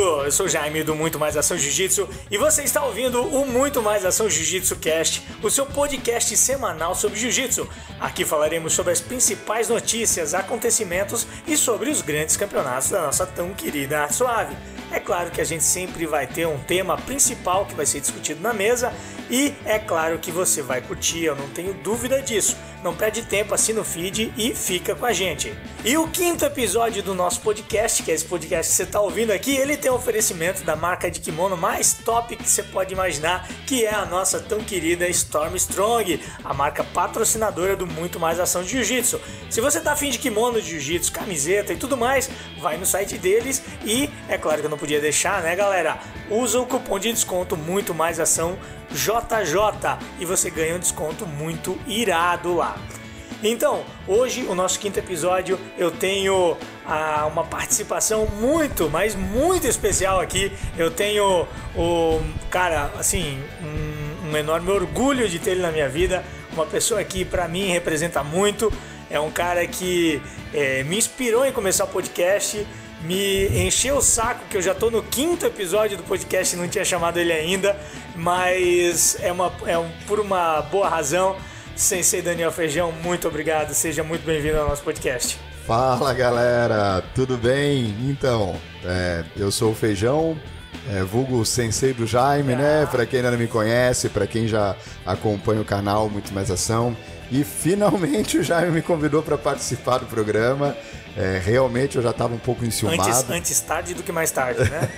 Eu sou Jaime do Muito Mais Ação Jiu-Jitsu e você está ouvindo o Muito Mais Ação Jiu-Jitsu Cast, o seu podcast semanal sobre Jiu-Jitsu. Aqui falaremos sobre as principais notícias, acontecimentos e sobre os grandes campeonatos da nossa tão querida Arte Suave. É claro que a gente sempre vai ter um tema principal que vai ser discutido na mesa e é claro que você vai curtir, eu não tenho dúvida disso. Não perde tempo, assina o feed e fica com a gente. E o quinto episódio do nosso podcast, que é esse podcast que você está ouvindo aqui, ele tem um oferecimento da marca de kimono mais top que você pode imaginar, que é a nossa tão querida Storm Strong, a marca patrocinadora do Muito Mais Ação de Jiu-Jitsu. Se você tá afim de kimono de jiu-jitsu, camiseta e tudo mais, vai no site deles e é claro que eu não podia deixar, né, galera? Usa o cupom de desconto Muito Mais Ação JJ e você ganha um desconto muito irado lá. Então, hoje, o nosso quinto episódio, eu tenho ah, uma participação muito, mas muito especial aqui. Eu tenho o cara, assim, um, um enorme orgulho de ter ele na minha vida. Uma pessoa que, para mim, representa muito. É um cara que é, me inspirou em começar o podcast me encheu o saco que eu já tô no quinto episódio do podcast e não tinha chamado ele ainda, mas é, uma, é um, por uma boa razão. Sensei Daniel Feijão, muito obrigado, seja muito bem-vindo ao nosso podcast. Fala galera, tudo bem? Então, é, eu sou o Feijão, é, vulgo Sensei do Jaime, né? ah. né? Para quem ainda não me conhece, para quem já acompanha o canal Muito Mais Ação. E finalmente o Jaime me convidou para participar do programa. É, realmente eu já estava um pouco enciumado. Antes, antes tarde do que mais tarde, né?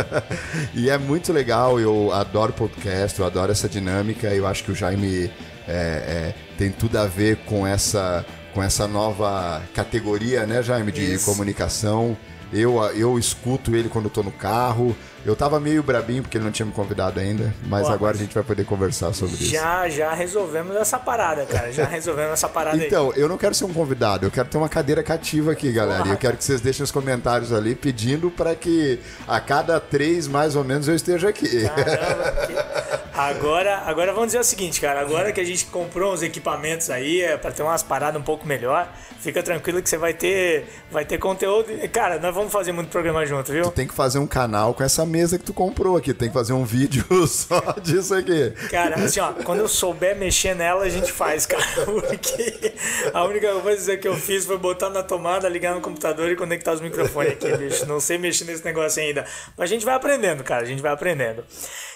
e é muito legal, eu adoro podcast, eu adoro essa dinâmica. Eu acho que o Jaime é, é, tem tudo a ver com essa, com essa nova categoria, né, Jaime, de Isso. comunicação. Eu, eu escuto ele quando estou no carro, eu tava meio brabinho porque ele não tinha me convidado ainda, mas agora mas a gente vai poder conversar sobre já, isso. Já, já resolvemos essa parada, cara. Já resolvemos essa parada Então, aí. eu não quero ser um convidado, eu quero ter uma cadeira cativa aqui, galera. E eu quero que vocês deixem os comentários ali pedindo para que a cada três, mais ou menos, eu esteja aqui. Caramba, que... Agora, agora vamos dizer o seguinte, cara. Agora que a gente comprou uns equipamentos aí é para ter umas paradas um pouco melhor, fica tranquilo que você vai ter, vai ter conteúdo. Cara, nós vamos fazer muito programa junto, viu? Tu tem que fazer um canal com essa mesa que tu comprou aqui. Tem que fazer um vídeo só disso aqui. Cara, assim, ó, quando eu souber mexer nela, a gente faz, cara. Porque a única coisa que eu fiz foi botar na tomada, ligar no computador e conectar os microfones aqui, bicho. Não sei mexer nesse negócio ainda. Mas a gente vai aprendendo, cara. A gente vai aprendendo.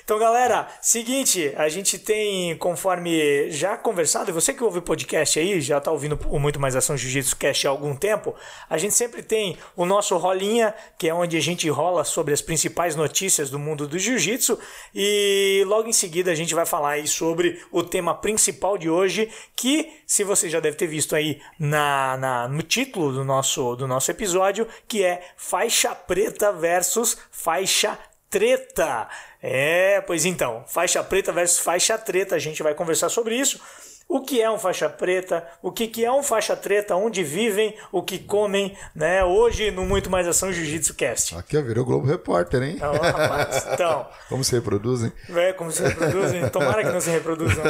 Então, galera, seguinte, a gente tem, conforme já conversado, e você que ouve podcast aí, já tá ouvindo o Muito Mais Ação Jiu-Jitsu Cast há algum tempo, a gente sempre tem o nosso rolinha, que é onde a gente rola sobre as principais notícias do mundo do Jiu-Jitsu, e logo em seguida a gente vai falar aí sobre o tema principal de hoje, que, se você já deve ter visto aí na, na no título do nosso, do nosso episódio, que é faixa preta versus faixa treta. É, pois então, faixa preta versus faixa treta, a gente vai conversar sobre isso. O que é um faixa preta? O que, que é um faixa treta? Onde vivem? O que comem? Né? Hoje no Muito Mais Ação Jiu-Jitsu Cast. Aqui virou Globo Repórter, hein? Oh, rapaz, então. como se reproduzem? É, como se reproduzem. Tomara que não se reproduzam.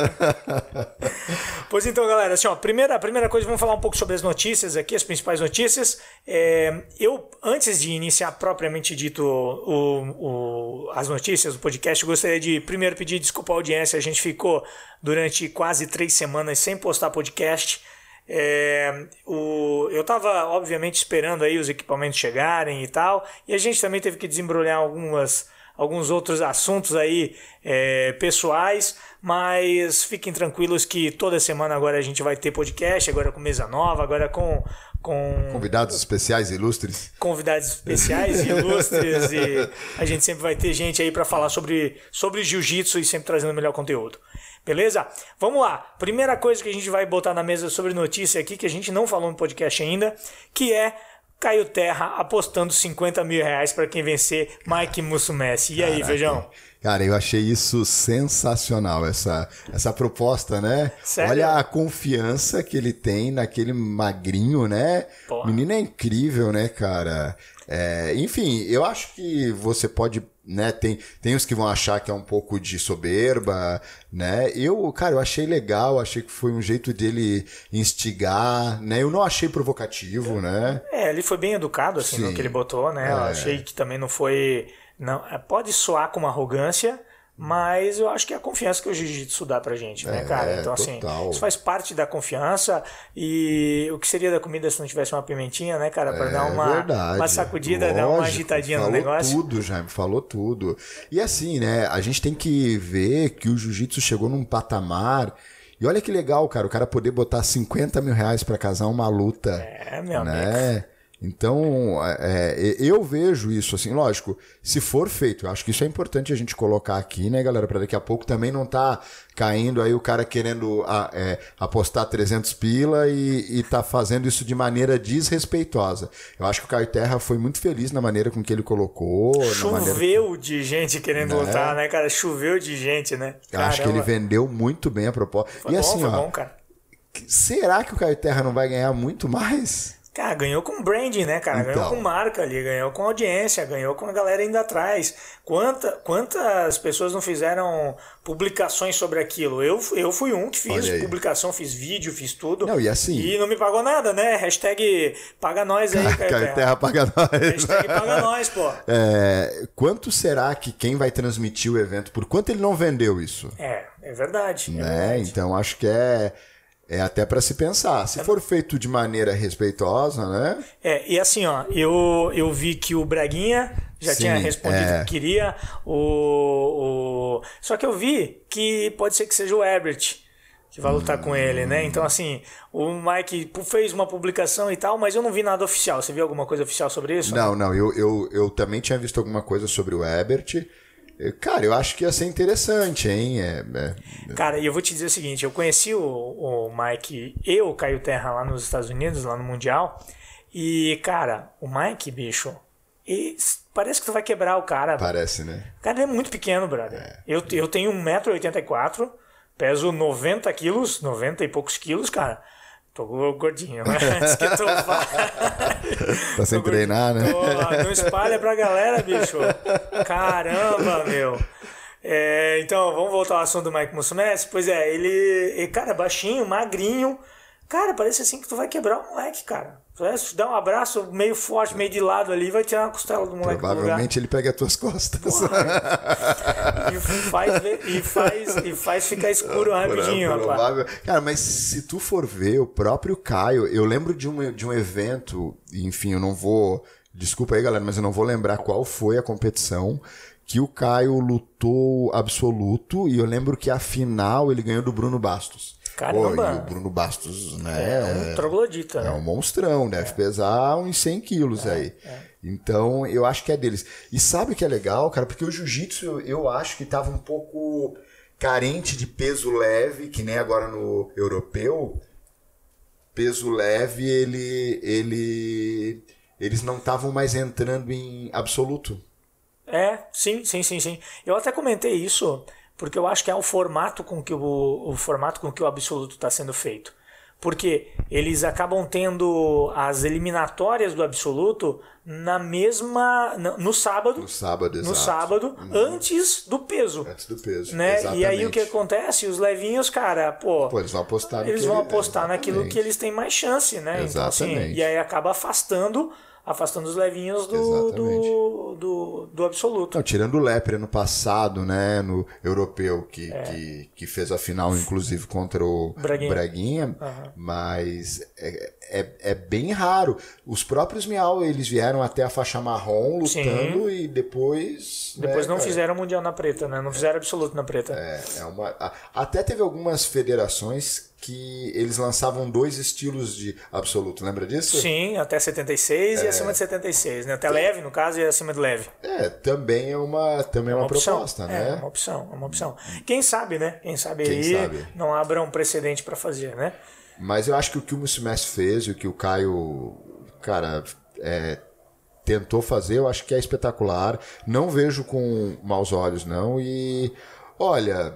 pois então, galera, assim, ó, primeira, primeira coisa, vamos falar um pouco sobre as notícias aqui, as principais notícias. É, eu, antes de iniciar propriamente dito o, o, as notícias do podcast, gostaria de primeiro pedir desculpa à audiência. A gente ficou durante quase três semanas sem postar podcast. É, o, eu estava, obviamente, esperando aí os equipamentos chegarem e tal, e a gente também teve que desembrulhar algumas, alguns outros assuntos aí é, pessoais, mas fiquem tranquilos que toda semana agora a gente vai ter podcast, agora com mesa nova, agora com. com convidados especiais ilustres. Convidados especiais ilustres, e a gente sempre vai ter gente aí para falar sobre, sobre jiu-jitsu e sempre trazendo o melhor conteúdo. Beleza? Vamos lá. Primeira coisa que a gente vai botar na mesa sobre notícia aqui, que a gente não falou no podcast ainda, que é Caio Terra apostando 50 mil reais para quem vencer Mike Musumessi. E aí, Feijão? Cara, eu achei isso sensacional, essa, essa proposta, né? Sério? Olha a confiança que ele tem naquele magrinho, né? Porra. Menino é incrível, né, cara? É, enfim, eu acho que você pode né? Tem, tem os que vão achar que é um pouco de soberba, né? Eu, cara, eu achei legal, achei que foi um jeito dele instigar, né? Eu não achei provocativo, né? É, ele foi bem educado, assim, Sim. no que ele botou, né? É. Eu achei que também não foi... Não, pode soar com arrogância, mas eu acho que é a confiança que o jiu-jitsu dá pra gente, né, é, cara? Então, assim, total. isso faz parte da confiança. E o que seria da comida se não tivesse uma pimentinha, né, cara? Pra é, dar uma, uma sacudida, Lógico, dar uma agitadinha no negócio. Falou tudo, Jaime, falou tudo. E assim, né, a gente tem que ver que o jiu-jitsu chegou num patamar. E olha que legal, cara, o cara poder botar 50 mil reais pra casar uma luta. É, meu né? amigo. Então, é, é, eu vejo isso assim, lógico, se for feito, eu acho que isso é importante a gente colocar aqui, né, galera, para daqui a pouco também não tá caindo aí o cara querendo a, é, apostar 300 pila e, e tá fazendo isso de maneira desrespeitosa. Eu acho que o Caio Terra foi muito feliz na maneira com que ele colocou. Choveu maneira... de gente querendo né? lutar, né, cara? Choveu de gente, né? Eu acho que ele vendeu muito bem a proposta. Foi e bom, assim, ó, bom, será que o Caio Terra não vai ganhar muito mais? Cara, ganhou com branding, né, cara? Então. Ganhou com marca ali, ganhou com audiência, ganhou com a galera indo atrás. Quanta, quantas pessoas não fizeram publicações sobre aquilo? Eu, eu fui um que fiz publicação, fiz vídeo, fiz tudo. Não, e assim. E não me pagou nada, né? Hashtag paga nós aí, cara. Terra. terra paga nós. Hashtag paga nós, pô. É, quanto será que quem vai transmitir o evento, por quanto ele não vendeu isso? É, é verdade. É né? É verdade. Então acho que é é até para se pensar. Se for feito de maneira respeitosa, né? É, e assim, ó, eu, eu vi que o Braguinha já Sim, tinha respondido é. que queria. O, o... Só que eu vi que pode ser que seja o Herbert que vai lutar hum. com ele, né? Então, assim, o Mike fez uma publicação e tal, mas eu não vi nada oficial. Você viu alguma coisa oficial sobre isso? Não, não. Eu, eu, eu também tinha visto alguma coisa sobre o Herbert. Cara, eu acho que ia ser interessante, hein? É, é... Cara, e eu vou te dizer o seguinte: eu conheci o, o Mike e o Caio Terra lá nos Estados Unidos, lá no Mundial. E, cara, o Mike, bicho, e parece que tu vai quebrar o cara. Parece, né? O cara é muito pequeno, brother. É. Eu, eu tenho 1,84m, peso 90 quilos, 90 e poucos quilos, cara. Tô gordinho, mas que tô... tá sem tô treinar, né? Tô... Não espalha pra galera, bicho. Caramba, meu. É, então, vamos voltar ao assunto do Mike Musumeci. Pois é, ele, cara, baixinho, magrinho. Cara, parece assim que tu vai quebrar o moleque, cara. Se dá um abraço meio forte, meio de lado ali, vai tirar uma costela do moleque. Provavelmente ele pega as tuas costas. e, faz, e, faz, e faz ficar escuro rapidinho, Provável. rapaz. Cara, mas se tu for ver, o próprio Caio, eu lembro de um, de um evento, enfim, eu não vou. Desculpa aí, galera, mas eu não vou lembrar qual foi a competição que o Caio lutou absoluto e eu lembro que a final ele ganhou do Bruno Bastos. Caramba! Pô, e o Bruno Bastos, né? É um troglodita, né? É um monstrão, deve é. pesar uns 100 quilos é, aí. É. Então, eu acho que é deles. E sabe o que é legal, cara? Porque o jiu-jitsu, eu, eu acho que tava um pouco carente de peso leve, que nem agora no europeu. Peso leve, ele. ele eles não estavam mais entrando em absoluto. É, sim, sim, sim, sim. Eu até comentei isso porque eu acho que é o formato com que o, o formato com que o absoluto está sendo feito. Porque eles acabam tendo as eliminatórias do absoluto na mesma no sábado, no sábado, no sábado uhum. antes do peso, antes do peso, né? Exatamente. E aí o que acontece? Os levinhos, cara, pô, pô eles vão apostar, eles vão apostar naquilo que eles têm mais chance, né? Exatamente. Então, assim, e aí acaba afastando afastando os levinhos do, do, do, do, absoluto. Não, tirando o Lepre no passado, né, no europeu, que, é. que, que, fez a final, inclusive, contra o Braguinha, Braguinha uhum. mas é, é, é, bem raro. Os próprios Miau, eles vieram até a faixa marrom lutando Sim. e depois... Depois né, não cara, fizeram Mundial na preta, né, não fizeram absoluto na preta. É, é uma... Até teve algumas federações que eles lançavam dois estilos de absoluto, lembra disso? Sim, até 76 é. e acima de 76, né? Até leve, no caso, e acima de leve. É, também é uma, também é uma, uma proposta, né? É uma opção, é uma opção. Quem sabe, né? Quem sabe Quem aí sabe? não abra um precedente para fazer, né? Mas eu acho que o que o Messi fez e o que o Caio, cara, é, tentou fazer, eu acho que é espetacular. Não vejo com maus olhos, não. E olha,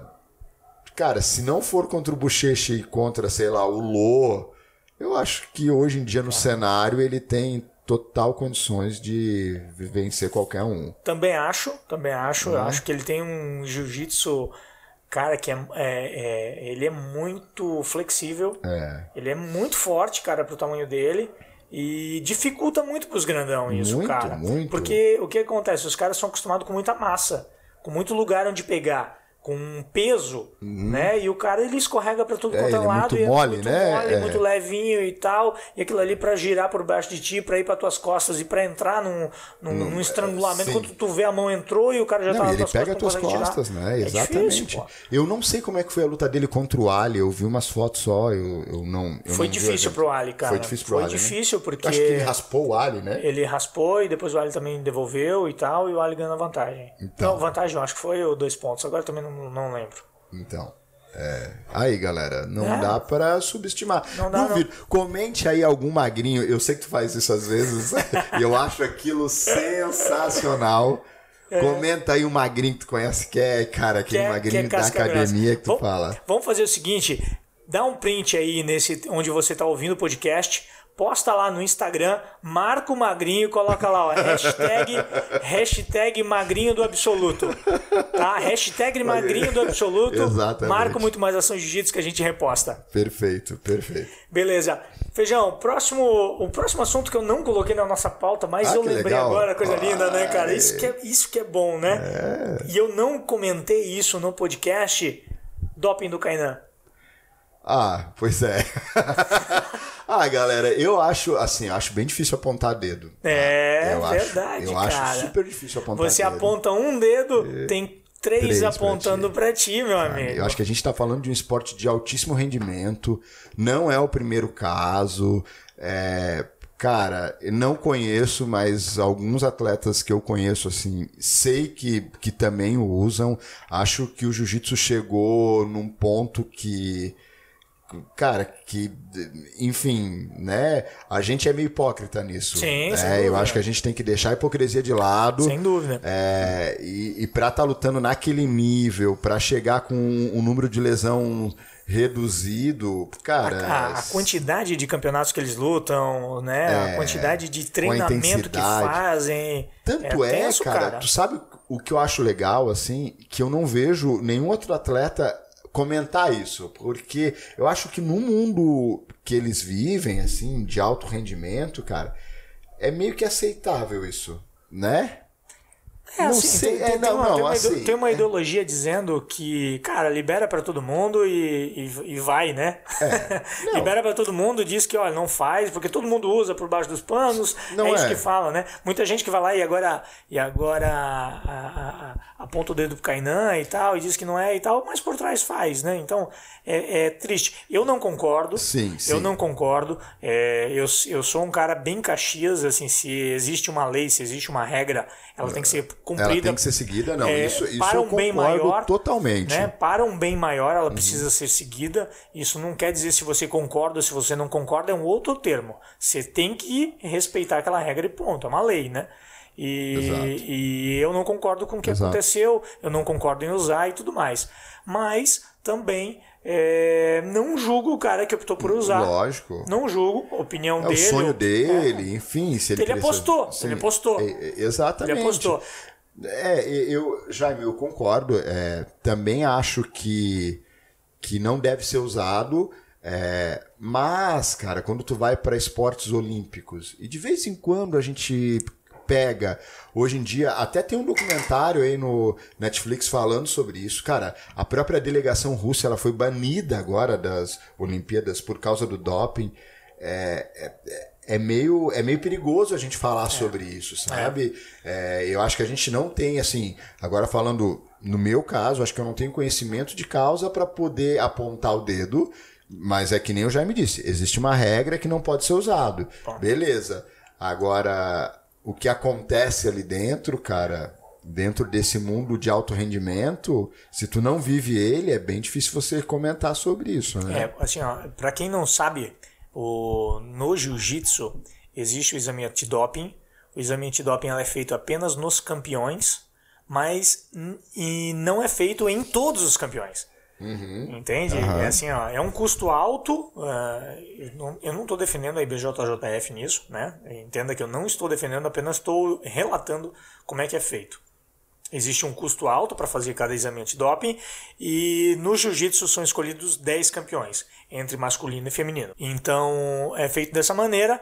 Cara, se não for contra o Bochecha e contra, sei lá, o Lô, eu acho que hoje em dia no cenário ele tem total condições de vencer qualquer um. Também acho, também acho. Eu acho que ele tem um jiu-jitsu, cara, que é, é- é- ele é muito flexível. É. Ele é muito forte, cara, pro tamanho dele. E dificulta muito pros grandão isso, Muito, cara. muito. Porque o que acontece? Os caras são acostumados com muita massa, com muito lugar onde pegar, com peso, né? E o cara ele escorrega pra tudo Uhum. É, quanto é é lado. muito e mole, muito né? mole, É. muito levinho e tal. E aquilo ali pra girar por baixo de ti, pra ir pra tuas costas e pra entrar num, num, num estrangulamento. sim. Quando tu vê a mão entrou e o cara já Não, tá nas ele pega tuas costas, tirar. né? É Exatamente. difícil, eu não sei como é que foi a luta dele contra o Ali. Eu vi umas fotos só, eu, eu não. eu Foi não difícil pro Ali, cara. Foi difícil pro Foi Ali. né? difícil porque- Acho que ele raspou o Ali, né? Ele raspou e depois o Ali também devolveu e tal, e o Ali ganhou a vantagem. Então. Não, vantagem eu acho que foi ou dois pontos, agora também não, não lembro. Então. é. Aí, galera, não É. dá pra subestimar. Não dá, Duvido. Comente aí algum magrinho. Eu sei que tu faz isso às vezes. eu acho aquilo sensacional. Comenta aí um magrinho que tu conhece, que é, cara, aquele magrinho da casca grossa. academia que tu Vamos- fala. Vamos fazer o seguinte: dá um print aí nesse onde você está ouvindo o podcast. Posta lá no Instagram, marca o magrinho e coloca lá, ó, hashtag, hashtag magrinho do absoluto. Tá? Hashtag magrinho do absoluto. Exatamente. Marca muito mais ação jiu-jitsu que a gente reposta. Perfeito, perfeito. Beleza. Feijão, próximo, o próximo assunto que eu não coloquei na nossa pauta, mas Ah, eu lembrei legal. agora, coisa linda, né, cara? Isso que é, isso que é bom, né? E eu não comentei isso no podcast Doping do Kainan. Ah, pois é. ah, galera, eu acho, assim, eu acho bem difícil apontar dedo. tá? É eu verdade, acho, eu cara. acho super difícil apontar Você dedo. aponta um dedo, tem três, Três apontando ti. pra ti, meu amigo. Eu acho que a gente está falando de um esporte de altíssimo rendimento. Não é o primeiro caso. É, cara, não conheço, mas alguns atletas que eu conheço, assim, sei que, que também o usam. Acho que o jiu-jitsu chegou num ponto que. Cara, que, enfim, né? A gente é meio hipócrita nisso. Sim, né? sem Eu acho que a gente tem que deixar a hipocrisia de lado. Sem dúvida. É, e, e para estar lutando naquele nível, para chegar com um número de lesão reduzido, cara. A, a quantidade de campeonatos que eles lutam, né? a quantidade de treinamento que É, fazem. Tanto é, tenso, cara, tu sabe o que eu acho legal, assim, que eu não vejo nenhum outro atleta comentar isso, porque eu acho que no mundo que eles vivem, assim, de alto rendimento, cara, é meio que aceitável isso, né? É, Não assim, sei, tem, é, tem- não, uma, não, tem uma assim, tem uma é. ideologia dizendo que, cara, libera pra todo mundo e, e, e vai, né? não. libera pra todo mundo, diz que, olha, não faz, porque todo mundo usa por baixo dos panos. Não é isso é. que fala, né? Muita gente que vai lá e agora, e agora a- a- a- aponta o dedo pro Kainan e tal, e diz que não é e tal, mas por trás faz, né? Então, é, é triste. Eu não concordo. Sim, sim. Eu não concordo. É, eu, eu sou um cara bem caxias, assim, se existe uma lei, se existe uma regra, ela tem que ser cumprida. Ela tem que ser seguida, não, É, isso, isso para eu um bem maior, totalmente. Né? Para um bem maior, Uhum. ela precisa ser seguida. Isso não quer dizer se você concorda ou se você não concorda, é um outro termo. Você tem que respeitar aquela regra e ponto. É uma lei, né? E, e eu não concordo com o que Exato. aconteceu, eu não concordo em usar e tudo mais. Mas também é, não julgo o cara que optou por usar. Lógico. Não julgo, a opinião É o dele. sonho eu- dele, enfim, se ele Ele apostou, Sim, ele apostou. é, é, exatamente. Ele apostou. É, eu, Jaime, eu concordo. é, também acho que, que não deve ser usado. é, mas, cara, quando tu vai para esportes olímpicos, e de vez em quando a gente pega, hoje em dia, até tem um documentário aí no Netflix falando sobre isso. Cara, a própria delegação russa ela foi banida agora das Olimpíadas por causa do doping. É, é, é meio, é meio perigoso a gente falar sobre isso, sabe? É, eu acho que a gente não tem, assim, agora falando no meu caso, acho que eu não tenho conhecimento de causa para poder apontar o dedo, mas é que nem eu já me disse, existe uma regra que não pode ser usado. Beleza. Agora, o que acontece ali dentro, cara, dentro desse mundo de alto rendimento, se tu não vive ele, é bem difícil você comentar sobre isso, né? É, assim, ó, pra quem não sabe, o, no jiu-jitsu existe o exame antidoping. O exame antidoping é feito apenas nos campeões, mas e não é feito em todos os campeões. Uhum. Entende? Uhum. É assim, ó, é um custo alto. Uh, eu não estou defendendo a IBJJF nisso, né? Entenda que eu não estou defendendo, apenas estou relatando como é que é feito. Existe um custo alto para fazer cada exame antidoping e no jiu-jitsu são escolhidos 10 campeões, entre masculino e feminino. Então é feito dessa maneira.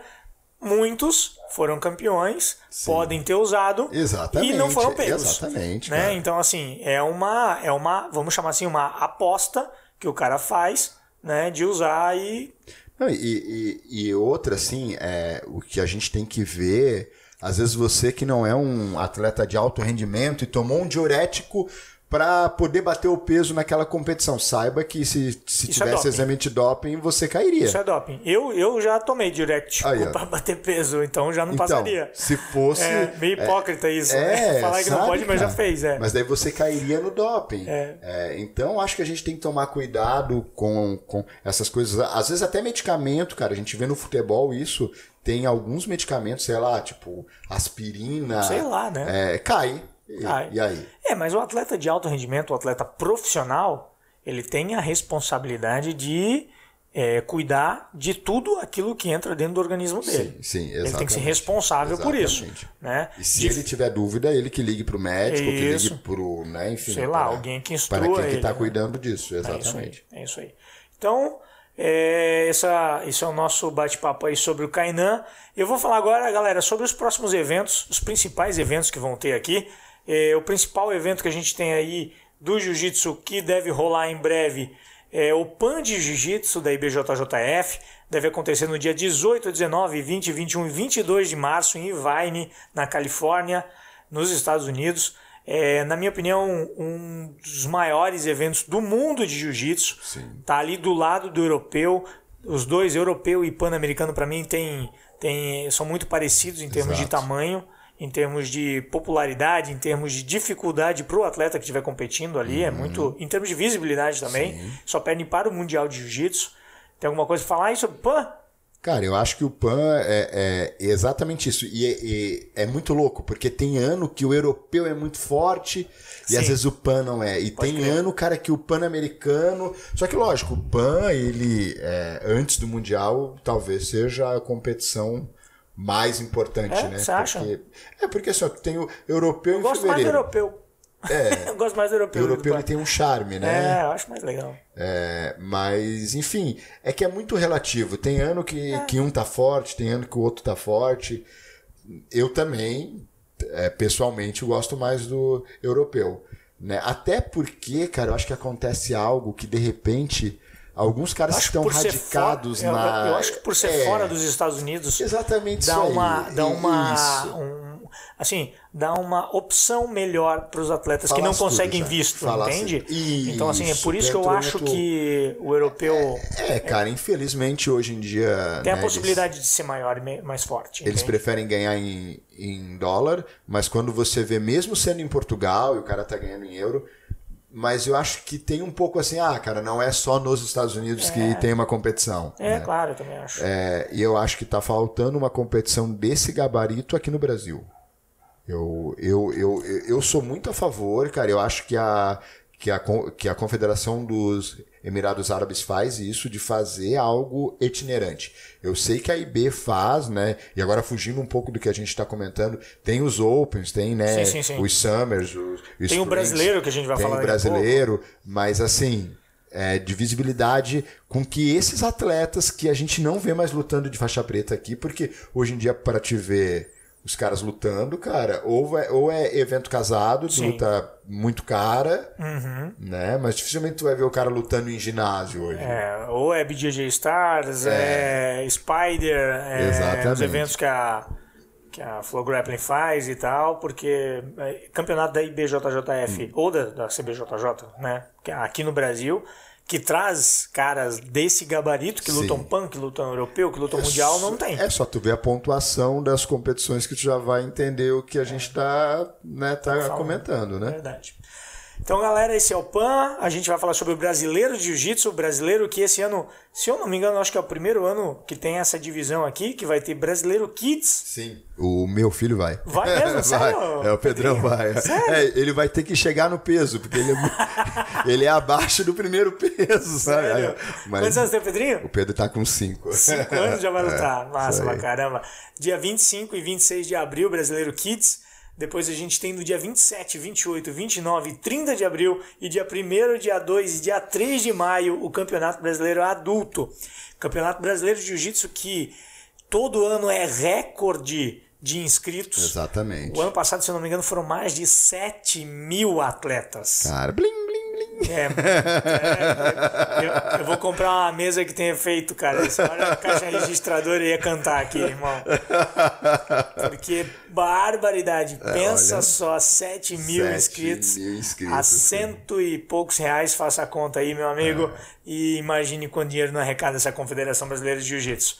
Muitos foram campeões, Sim. podem ter usado exatamente, e não foram pegos. Exatamente. Né? Então, assim, é uma, é uma, vamos chamar assim, uma aposta que o cara faz né, de usar e. Não, e, e, e outra, assim, é, o que a gente tem que ver às vezes você que não é um atleta de alto rendimento e tomou um diurético para poder bater o peso naquela competição. Saiba que se, se é tivesse é exame de doping, você cairia. Isso é doping. Eu, eu já tomei direct para bater peso, então já não então, passaria. Se fosse. É meio hipócrita é, isso. Né? É, Falar que sabe, não pode, mas já fez. É. Mas daí você cairia no doping. É. é. então acho que a gente tem que tomar cuidado com, com essas coisas. Às vezes até medicamento, cara. A gente vê no futebol isso tem alguns medicamentos, sei lá, tipo aspirina. Sei lá, né? É, cai. E, e, aí? É, mas o atleta de alto rendimento, o atleta profissional, ele tem a responsabilidade de é, cuidar de tudo aquilo que entra dentro do organismo dele. Sim, sim exatamente. Ele tem que ser responsável exatamente. por isso. Né? E se de... ele tiver dúvida, ele que ligue para o médico, isso. que ligue para o. Né, enfim, Sei lá, alguém que instrua Para quem está que tá cuidando disso, exatamente. É isso aí. É isso aí. Então, é, essa, esse é o nosso bate-papo aí sobre o Kainan. Eu vou falar agora, galera, sobre os próximos eventos, os principais eventos que vão ter aqui. É, o principal evento que a gente tem aí do Jiu-Jitsu que deve rolar em breve é o PAN de Jiu-Jitsu da IBJJF. Deve acontecer no dia 18, 19, 20, 21 e 22 de março em Irvine, na Califórnia, nos Estados Unidos é, na minha opinião, um dos maiores eventos do mundo de jiu-jitsu. Tá ali do lado do europeu. Os dois, europeu e pan-americano, para mim, tem, tem, são muito parecidos em termos Exato. de tamanho, em termos de popularidade, em termos de dificuldade para o atleta que estiver competindo ali. É uhum. É muito. Em termos de visibilidade também. Sim. Só perde para o Mundial de Jiu-Jitsu. Tem alguma coisa para falar aí sobre PAN? Cara, eu acho que o PAN é, é exatamente isso. E, e, é muito louco, porque tem ano que o europeu é muito forte e Sim. às vezes o PAN não é. E Pode tem crer. ano, cara, que o pan-americano. Só que, lógico, o PAN, ele, é, antes do Mundial, talvez seja a competição mais importante, é, né? Você acha? Porque, é porque assim, tem o europeu eu em gosto fevereiro. mais do europeu. É, eu gosto mais do europeu. O europeu ele tem um charme, né? É, eu acho mais legal. É, mas, enfim, é que é muito relativo. Tem ano que, é. que um tá forte, tem ano que o outro tá forte. Eu também, é, pessoalmente, gosto mais do europeu. Né? Até porque, cara, eu acho que acontece algo que de repente alguns caras estão radicados fora, na. Eu, eu, acho que por ser é, fora dos Estados Unidos. Exatamente dá uma, aí. Dá uma. Um, assim, dá uma opção melhor para os atletas Falasse que não conseguem tudo, visto, Falasse. entende? Isso, então, assim, é por isso que eu acho que o europeu. É, é, cara, infelizmente hoje em dia. Tem né, a possibilidade eles, de ser maior e mais forte. Eles entende? preferem ganhar em, em dólar, mas quando você vê, mesmo sendo em Portugal e o cara tá ganhando em euro. Mas eu acho que tem um pouco assim, ah, cara, não é só nos Estados Unidos é. que tem uma competição. É, né? claro, eu também acho. É, e eu acho que tá faltando uma competição desse gabarito aqui no Brasil. Eu, eu, eu, eu sou muito a favor, cara. Eu acho que a, que a, que a Confederação dos Emirados Árabes faz isso de fazer algo itinerante. Eu sei que a IB faz, né? E agora fugindo um pouco do que a gente está comentando, tem os Opens, tem né, sim, sim, sim. os Summers, os, os Tem o brasileiro que a gente vai tem falar Tem o brasileiro, mas assim, é, de visibilidade com que esses atletas que a gente não vê mais lutando de faixa preta aqui, porque hoje em dia para te ver os caras lutando, cara, ou é, ou é evento casado, de luta muito cara, uhum. né? Mas dificilmente tu vai ver o cara lutando em ginásio hoje. É, ou é BJJ Stars, é, é Spider, é, os eventos que a, que a Flow Grappling faz e tal, porque é, campeonato da IBJJF hum. ou da, da CBJJ, né? Aqui no Brasil que traz caras desse gabarito, que Sim. lutam PAN, que lutam europeu, que lutam é mundial, não tem. É só tu ver a pontuação das competições que tu já vai entender o que a gente está né, tá comentando, né? Verdade. Então, galera, esse é o PAN. A gente vai falar sobre o brasileiro de jiu-jitsu, o brasileiro que esse ano, se eu não me engano, acho que é o primeiro ano que tem essa divisão aqui, que vai ter brasileiro kids. Sim. O meu filho vai. Vai mesmo? Sério? Vai. É, o Pedrão vai. É, ele vai ter que chegar no peso, porque ele é, ele é abaixo do primeiro peso, sabe? Sério? Mas Quantos anos tem o Pedrinho? o Pedro tá com 5. Cinco anos já vai lutar. Massa isso pra caramba. Dia 25 e 26 de abril, Brasileiro Kids. Depois a gente tem no dia 27, 28, 29 e 30 de abril. E dia 1 dia 2 e dia 3 de maio, o Campeonato Brasileiro Adulto. Campeonato Brasileiro de Jiu-Jitsu que todo ano é recorde de inscritos. Exatamente. O ano passado, se eu não me engano, foram mais de 7 mil atletas. Cara, blim. É, é, eu, eu vou comprar uma mesa que tenha efeito, cara. Essa hora a caixa registradora ia cantar aqui, irmão. Porque barbaridade. Pensa É, olha, só, 7 mil 7 inscritos. mil inscritos, a cento e poucos reais, faça a conta aí, meu amigo. É. E imagine quanto dinheiro não arrecada essa Confederação Brasileira de Jiu-Jitsu.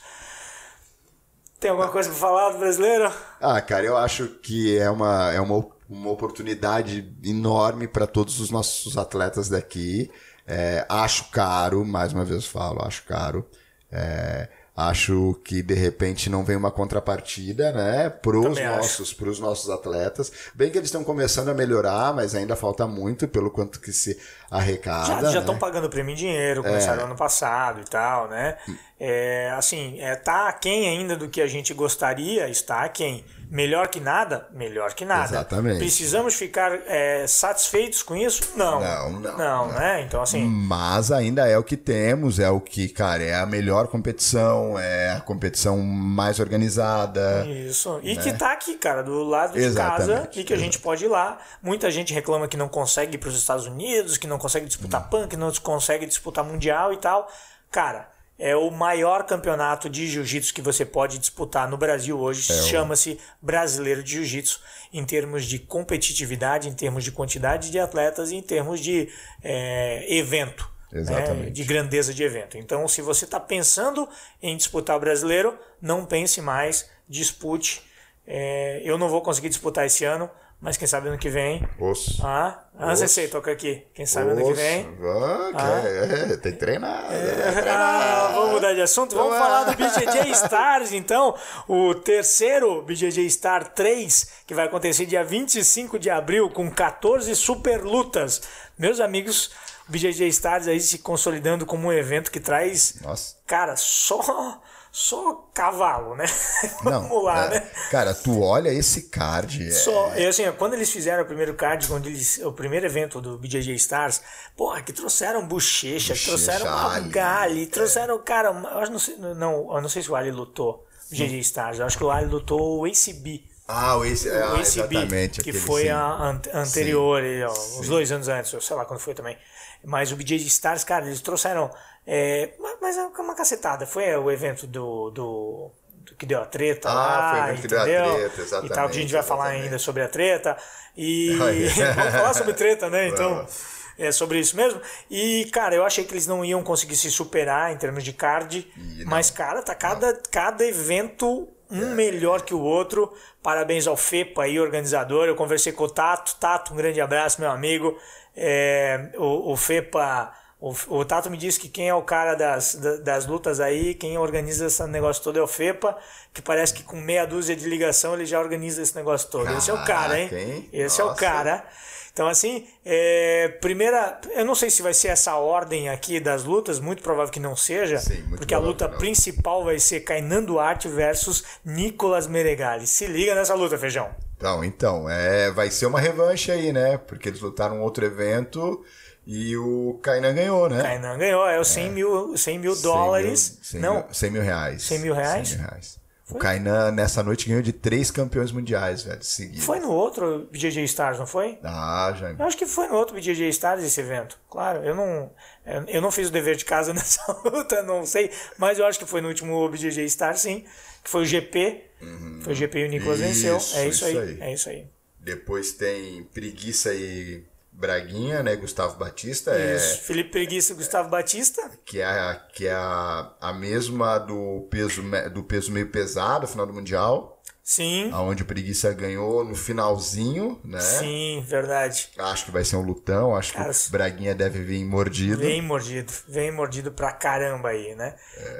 Tem alguma coisa pra falar do brasileiro? Ah, cara, eu acho que é uma, é uma, uma oportunidade enorme para todos os nossos atletas daqui. É, acho caro, mais uma vez falo, acho caro. É, acho que de repente não vem uma contrapartida, né, pros Também acho. nossos, pros nossos atletas. Bem que eles estão começando a melhorar, mas ainda falta muito pelo quanto que se arrecada. Já já né? estão pagando prêmio em dinheiro, começaram ano passado e tal, né? É, assim, é, tá aquém ainda do que a gente gostaria, está aquém. Melhor que nada? Melhor que nada. Exatamente. Precisamos ficar é, satisfeitos com isso? Não. Não, não, Não, não. né? Então, assim, Mas ainda é o que temos, é o que, cara, é a melhor competição, é a competição mais organizada. Isso. E que tá aqui, cara, do lado de casa Né? E que a gente pode ir lá. Muita gente reclama que não consegue ir para os Estados Unidos, que não consegue disputar Hum. PAN, que não consegue disputar Mundial e tal. Cara, é o maior campeonato de jiu-jitsu que você pode disputar no Brasil hoje. É Chama-se Brasileiro de Jiu-Jitsu, em termos de competitividade, em termos de quantidade de atletas e em termos de é, evento. né? De grandeza de evento. Então, se você está pensando em disputar o brasileiro, não pense mais, dispute. É, eu não vou conseguir disputar esse ano, mas quem sabe ano que vem. Osso. Ah, ah Osso. sei, toca aqui. Quem sabe ano que vem. Ah, que- é, tem que treinar. é. Ah, vamos mudar de assunto. Vamos Vamos falar lá. do BJJ Stars, então. O terceiro BJJ Star 3, que vai acontecer dia 25 de abril, com 14 super lutas. Meus amigos, o BJJ Stars aí se consolidando como um evento que traz, Nossa. cara, só, só cavalo, né? Não, Vamos lá, é, né? Cara, tu olha esse card. é- Só, e assim, quando eles fizeram o primeiro card, quando eles, o primeiro evento do BJJ Stars, porra, que trouxeram bochecha, Bochecha, trouxeram Ali, Gali, trouxeram, cara, uma- eu não sei, não, eu não sei se o Ali lutou BJJ Stars, eu acho que o Ali lutou o ACB, Ah, o ah, o ACB, exatamente. que foi sim. a an- anterior, e, ó, uns dois anos antes, sei lá quando foi também. Mas o BJJ Stars, cara, eles trouxeram, é, ma- mas é uma cacetada, foi o evento do... do do que deu a treta Ah, lá, foi o evento que deu a entendeu? treta, E tal, que a gente exatamente, vai falar exatamente. ainda sobre a treta. E vamos falar sobre treta, né? Então, Vamos. é sobre isso mesmo. E, cara, eu achei que eles não iam conseguir se superar em termos de card. Não. Mas, cara, tá cada, cada evento um melhor que o outro. Parabéns ao FEPA aí, organizador. Eu conversei com o Tato. Tato, um grande abraço, meu amigo. É, o, o FEPA. O, o Tato me disse que quem é o cara das, da- das lutas aí, quem organiza esse negócio todo é o FEPA, que parece que com meia dúzia de ligação ele já organiza esse negócio todo. Esse é o cara, hein? Caraca, hein? Esse é o Nossa. cara. Então, assim, é, primeira. Eu não sei se vai ser essa ordem aqui das lutas, muito provável que não seja, Sim, porque a luta principal vai ser Kainan Duarte versus Nicolas Meregali. Se liga nessa luta, feijão. Então, então, é, vai ser uma revanche aí, né? Porque eles lutaram um outro evento e o Kainan ganhou, né? Kainan ganhou, é os 100 mil, 100 mil 100 dólares. mil- 100 não, mil- 100 mil reais. 100 mil reais? 100 mil reais. O Kainan, nessa noite, ganhou de três campeões mundiais, velho, seguidos. foi no outro BJJ Stars, não foi? Ah, já. Eu acho que foi no outro BJJ Stars esse evento. Claro, eu não, eu não fiz o dever de casa nessa luta, não sei, mas eu acho que foi no último BJJ Stars, sim, que foi o GP. Foi o GP e o Nicolas venceu. Uhum. Isso, É isso, isso aí, aí. É isso aí. Depois tem Preguiça e Braguinha, né? Gustavo Batista. Isso. É, Felipe Preguiça e Gustavo Batista. que é, a- que é a, a mesma do peso, do peso meio pesado, final do Mundial. Sim. Aonde o Preguiça ganhou no finalzinho, né? Sim, verdade. Acho que vai ser um lutão, acho Cara, que o Braguinha deve vir mordido. Vem mordido, vem mordido pra caramba aí, né?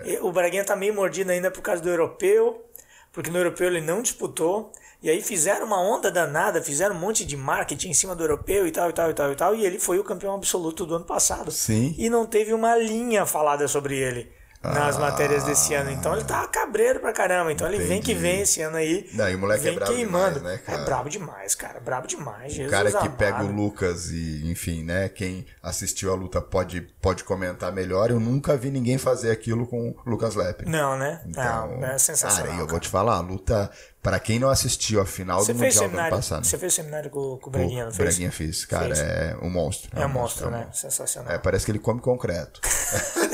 É. O Braguinha tá meio mordido ainda por causa do europeu, porque no europeu ele não disputou. E aí fizeram uma onda danada, fizeram um monte de marketing em cima do europeu e tal, e tal, e tal, e tal. E ele foi o campeão absoluto do ano passado. Sim. E não teve uma linha falada sobre ele nas ah, matérias desse ano. Então ele tá cabreiro pra caramba. Então entendi. ele vem que vem esse ano aí. Não, e o moleque é vem é brabo queimando. demais, né, cara? É brabo demais, cara. Brabo demais. Jesus o cara que amado. pega o Lucas e, enfim, né? Quem assistiu a luta pode, pode comentar melhor. Eu nunca vi ninguém fazer aquilo com o Lucas Lepe. Não, né? Então, não, é sensacional. Cara, eu vou te falar, a luta. Pra quem não assistiu a final Você do Mundial do ano passado. você fez seminário com, com o Braguinha, não o fez? Braguinha fez, cara, Fez. é um monstro. É um monstro, é um né? Sensacional. É, parece que ele come concreto.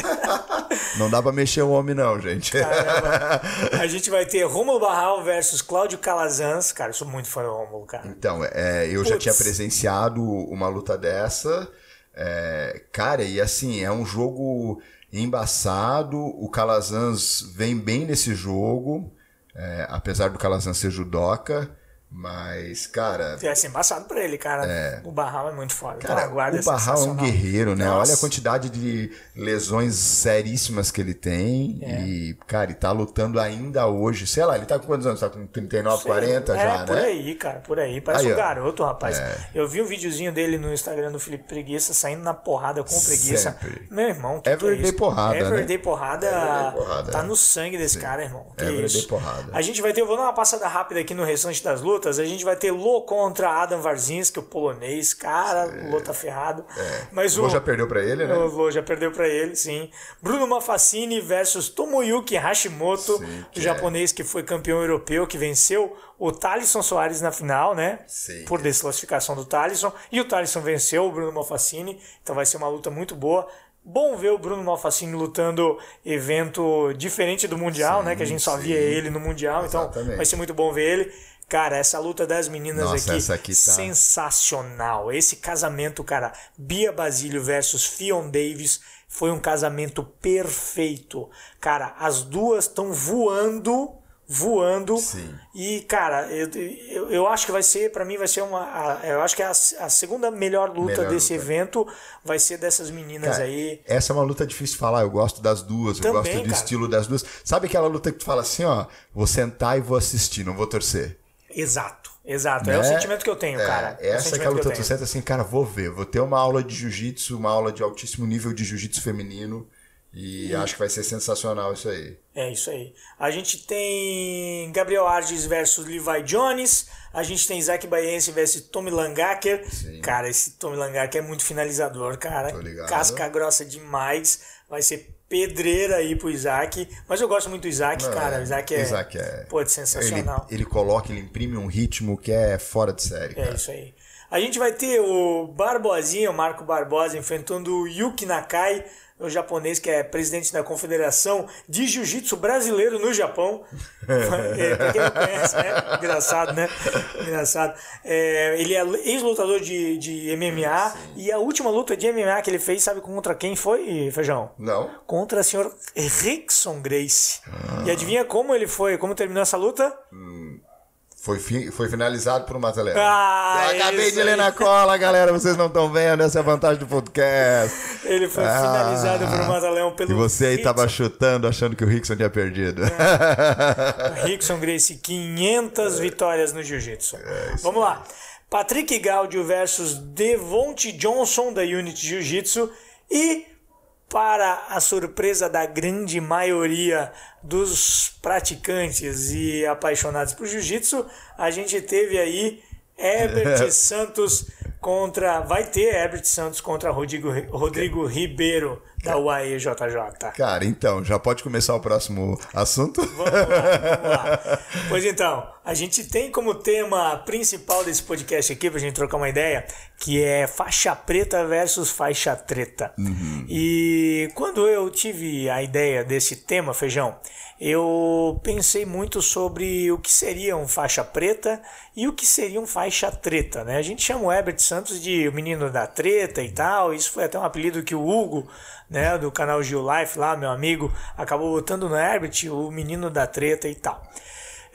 não dá pra mexer o homem, não, gente. Caramba. A gente vai ter Romulo Barral versus Cláudio Calazans. Cara, eu sou muito fã do Romulo, cara. Então, é, eu já tinha presenciado uma luta dessa. É, cara, e assim, é um jogo embaçado. O Calazans vem bem nesse jogo, é, apesar do Calazans ser judoca. Mas, cara, Vai ser embaçado pra ele, cara. O Barral é muito foda. Cara, guarda o Barral é um guerreiro, né? Nossa. Olha a quantidade de lesões seríssimas que ele tem. É. E, cara, ele tá lutando ainda hoje. Sei lá, ele tá com quantos anos? Tá com 39, 40 é, já, por né? aí, cara, por aí. Parece Aí, um garoto, rapaz. É. Eu vi um videozinho dele no Instagram do Felipe Preguiça saindo na porrada com o Preguiça. Sempre. Meu irmão, que, que é Everyday isso? porrada, né? Everyday porrada, Everyday porrada, tá é. no sangue desse cara, irmão. Que Everyday isso? porrada. A gente vai ter, eu vou dar uma passada rápida aqui no restante das lutas. A gente vai ter Lô contra Adam Warzinski, o polonês. Cara, o Lô tá ferrado. Mas O Lô já perdeu pra ele, né? o Lô já perdeu pra ele, sim. Bruno Mafacini versus Tomoyuki Hashimoto, Sim, o que japonês que foi campeão europeu, que venceu o Thalisson Soares na final, né? Sim. Por desclassificação do Thalisson. E o Thalisson venceu o Bruno Malfacini, então vai ser uma luta muito boa. Bom ver o Bruno Malfacini lutando evento diferente do Mundial, Sim, né? Que a gente só sim. via ele no Mundial, então Exatamente. vai ser muito bom ver ele. Cara, essa luta das meninas Nossa, aqui, aqui tá- sensacional. Esse casamento, cara, Bia Basílio versus Fion Davis foi um casamento perfeito. Cara, as duas estão voando, voando. Sim. E, cara, eu, eu, eu acho que vai ser, pra mim, vai ser uma. a- Eu acho que a, a segunda melhor luta Melhor desse luta. evento vai ser dessas meninas Cara, aí. Essa é uma luta difícil de falar. Eu gosto das duas, eu Também, gosto do cara. estilo das duas. Sabe aquela luta que tu fala assim, ó, vou sentar e vou assistir, não vou torcer. Exato, exato. É o Né? sentimento que eu tenho, É, cara. É Essa é a luta que eu tenho. assim, cara, vou ver, vou ter uma aula de jiu-jitsu, uma aula de altíssimo nível de jiu-jitsu feminino. E acho que vai ser sensacional isso aí. É isso aí. A gente tem Gabriel Arges versus Levi Jones. A gente tem Isaac Baiense versus Tommy Langaker. Sim. Cara, esse Tommy Langaker é muito finalizador, cara. Tô ligado. Casca grossa demais. Vai ser pedreira aí pro Isaac. Mas eu gosto muito do Isaac, cara. O Isaac é, Isaac é- pô, é Ele, sensacional. ele coloca, ele imprime um ritmo que é fora de série, É cara. isso aí. A gente vai ter o Barbosinha, o Marco Barbosa, enfrentando o Yuki Nakai, o japonês que é presidente da Confederação de Jiu-Jitsu Brasileiro no Japão. é, pra quem não conhece, né? Engraçado, né? Engraçado. É, ele é ex-lutador de, de MMA e a última luta de MMA que ele fez, sabe contra quem foi, Feijão? Não? Contra o senhor Rickson Grace. E adivinha como ele foi, como terminou essa luta? Foi, fi- foi finalizado por um mata-leão. Ah, Eu acabei isso de ler aí. na cola, galera. Vocês não estão vendo, essa é a vantagem do podcast. Ele foi Ah. finalizado por um pelo E você aí Rickson. tava chutando, achando que o Rickson tinha perdido. Rickson Gracie, 500 vitórias no jiu-jitsu. É Vamos lá. Patrick Gaudio versus Devonte Johnson da Unity Jiu-Jitsu e para a surpresa da grande maioria dos praticantes e apaixonados por jiu-jitsu, a gente teve aí Herbert Santos contra vai ter Herbert Santos contra Rodrigo, Rodrigo Ribeiro da UAE-JJ. Cara, então, já pode começar o próximo assunto? Vamos lá, vamos lá. Pois então, a gente tem como tema principal desse podcast aqui, pra gente trocar uma ideia, que é faixa preta versus faixa treta. E quando eu tive a ideia desse tema, Feijão, eu pensei muito sobre o que seria um faixa preta e o que seria um faixa treta, né? A gente chama o Herbert Santos de o menino da treta e tal, isso foi até um apelido que o Hugo, né, do canal Geo Life lá, meu amigo, acabou botando no Herbert, o menino da treta e tal.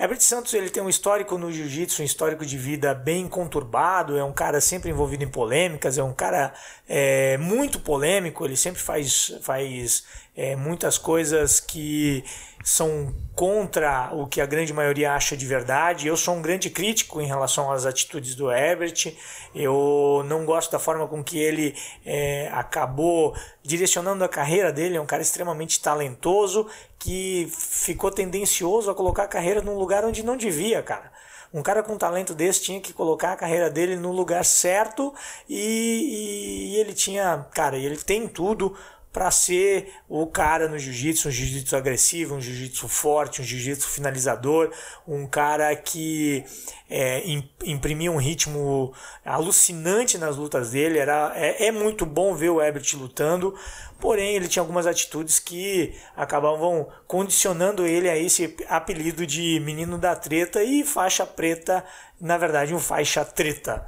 Herbert Santos ele tem um histórico no jiu-jitsu, um histórico de vida bem conturbado, é um cara sempre envolvido em polêmicas, é um cara é, muito polêmico, ele sempre faz, faz é, muitas coisas que são contra o que a grande maioria acha de verdade. Eu sou um grande crítico em relação às atitudes do Herbert. Eu não gosto da forma com que ele é, acabou direcionando a carreira dele. É um cara extremamente talentoso que ficou tendencioso a colocar a carreira num lugar onde não devia, cara. Um cara com talento desse tinha que colocar a carreira dele no lugar certo e, e, e ele tinha, cara, ele tem tudo para ser o cara no jiu-jitsu, um jiu-jitsu agressivo, um jiu-jitsu forte, um jiu-jitsu finalizador, um cara que é, imprimia um ritmo alucinante nas lutas dele. Era, é, é muito bom ver o Ebert lutando, porém ele tinha algumas atitudes que acabavam condicionando ele a esse apelido de menino da treta e faixa preta, na verdade um faixa treta.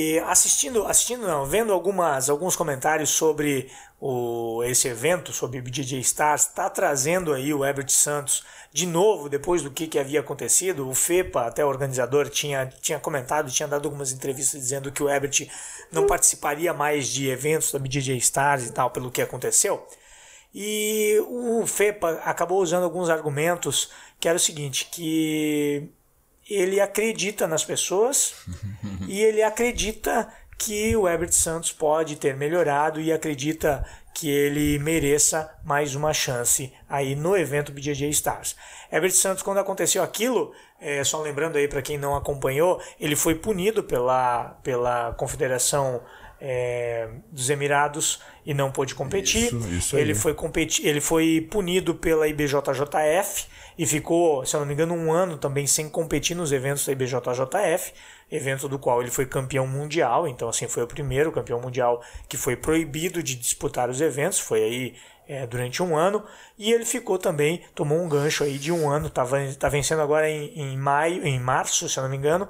E assistindo, assistindo não, vendo algumas, alguns comentários sobre o, esse evento, sobre o BJJ Stars, está trazendo aí o Herbert Santos de novo, depois do que, que havia acontecido. O FEPA, até o organizador, tinha, tinha comentado, tinha dado algumas entrevistas dizendo que o Herbert não participaria mais de eventos da BJJ Stars e tal, pelo que aconteceu. E o FEPA acabou usando alguns argumentos que era o seguinte, que ele acredita nas pessoas e ele acredita que o Herbert Santos pode ter melhorado e acredita que ele mereça mais uma chance aí no evento BJJ Stars. Herbert Santos, quando aconteceu aquilo, é, só lembrando aí para quem não acompanhou, ele foi punido pela, pela Confederação é, dos Emirados e não pôde competir. Isso, isso ele, foi competir, ele foi punido pela IBJJF e ficou, se eu não me engano, um ano também sem competir nos eventos da IBJJF, evento do qual ele foi campeão mundial, então assim foi o primeiro campeão mundial que foi proibido de disputar os eventos, foi aí é, durante um ano, e ele ficou também, tomou um gancho aí de um ano, tá, tá vencendo agora em, em maio, em março, se eu não me engano,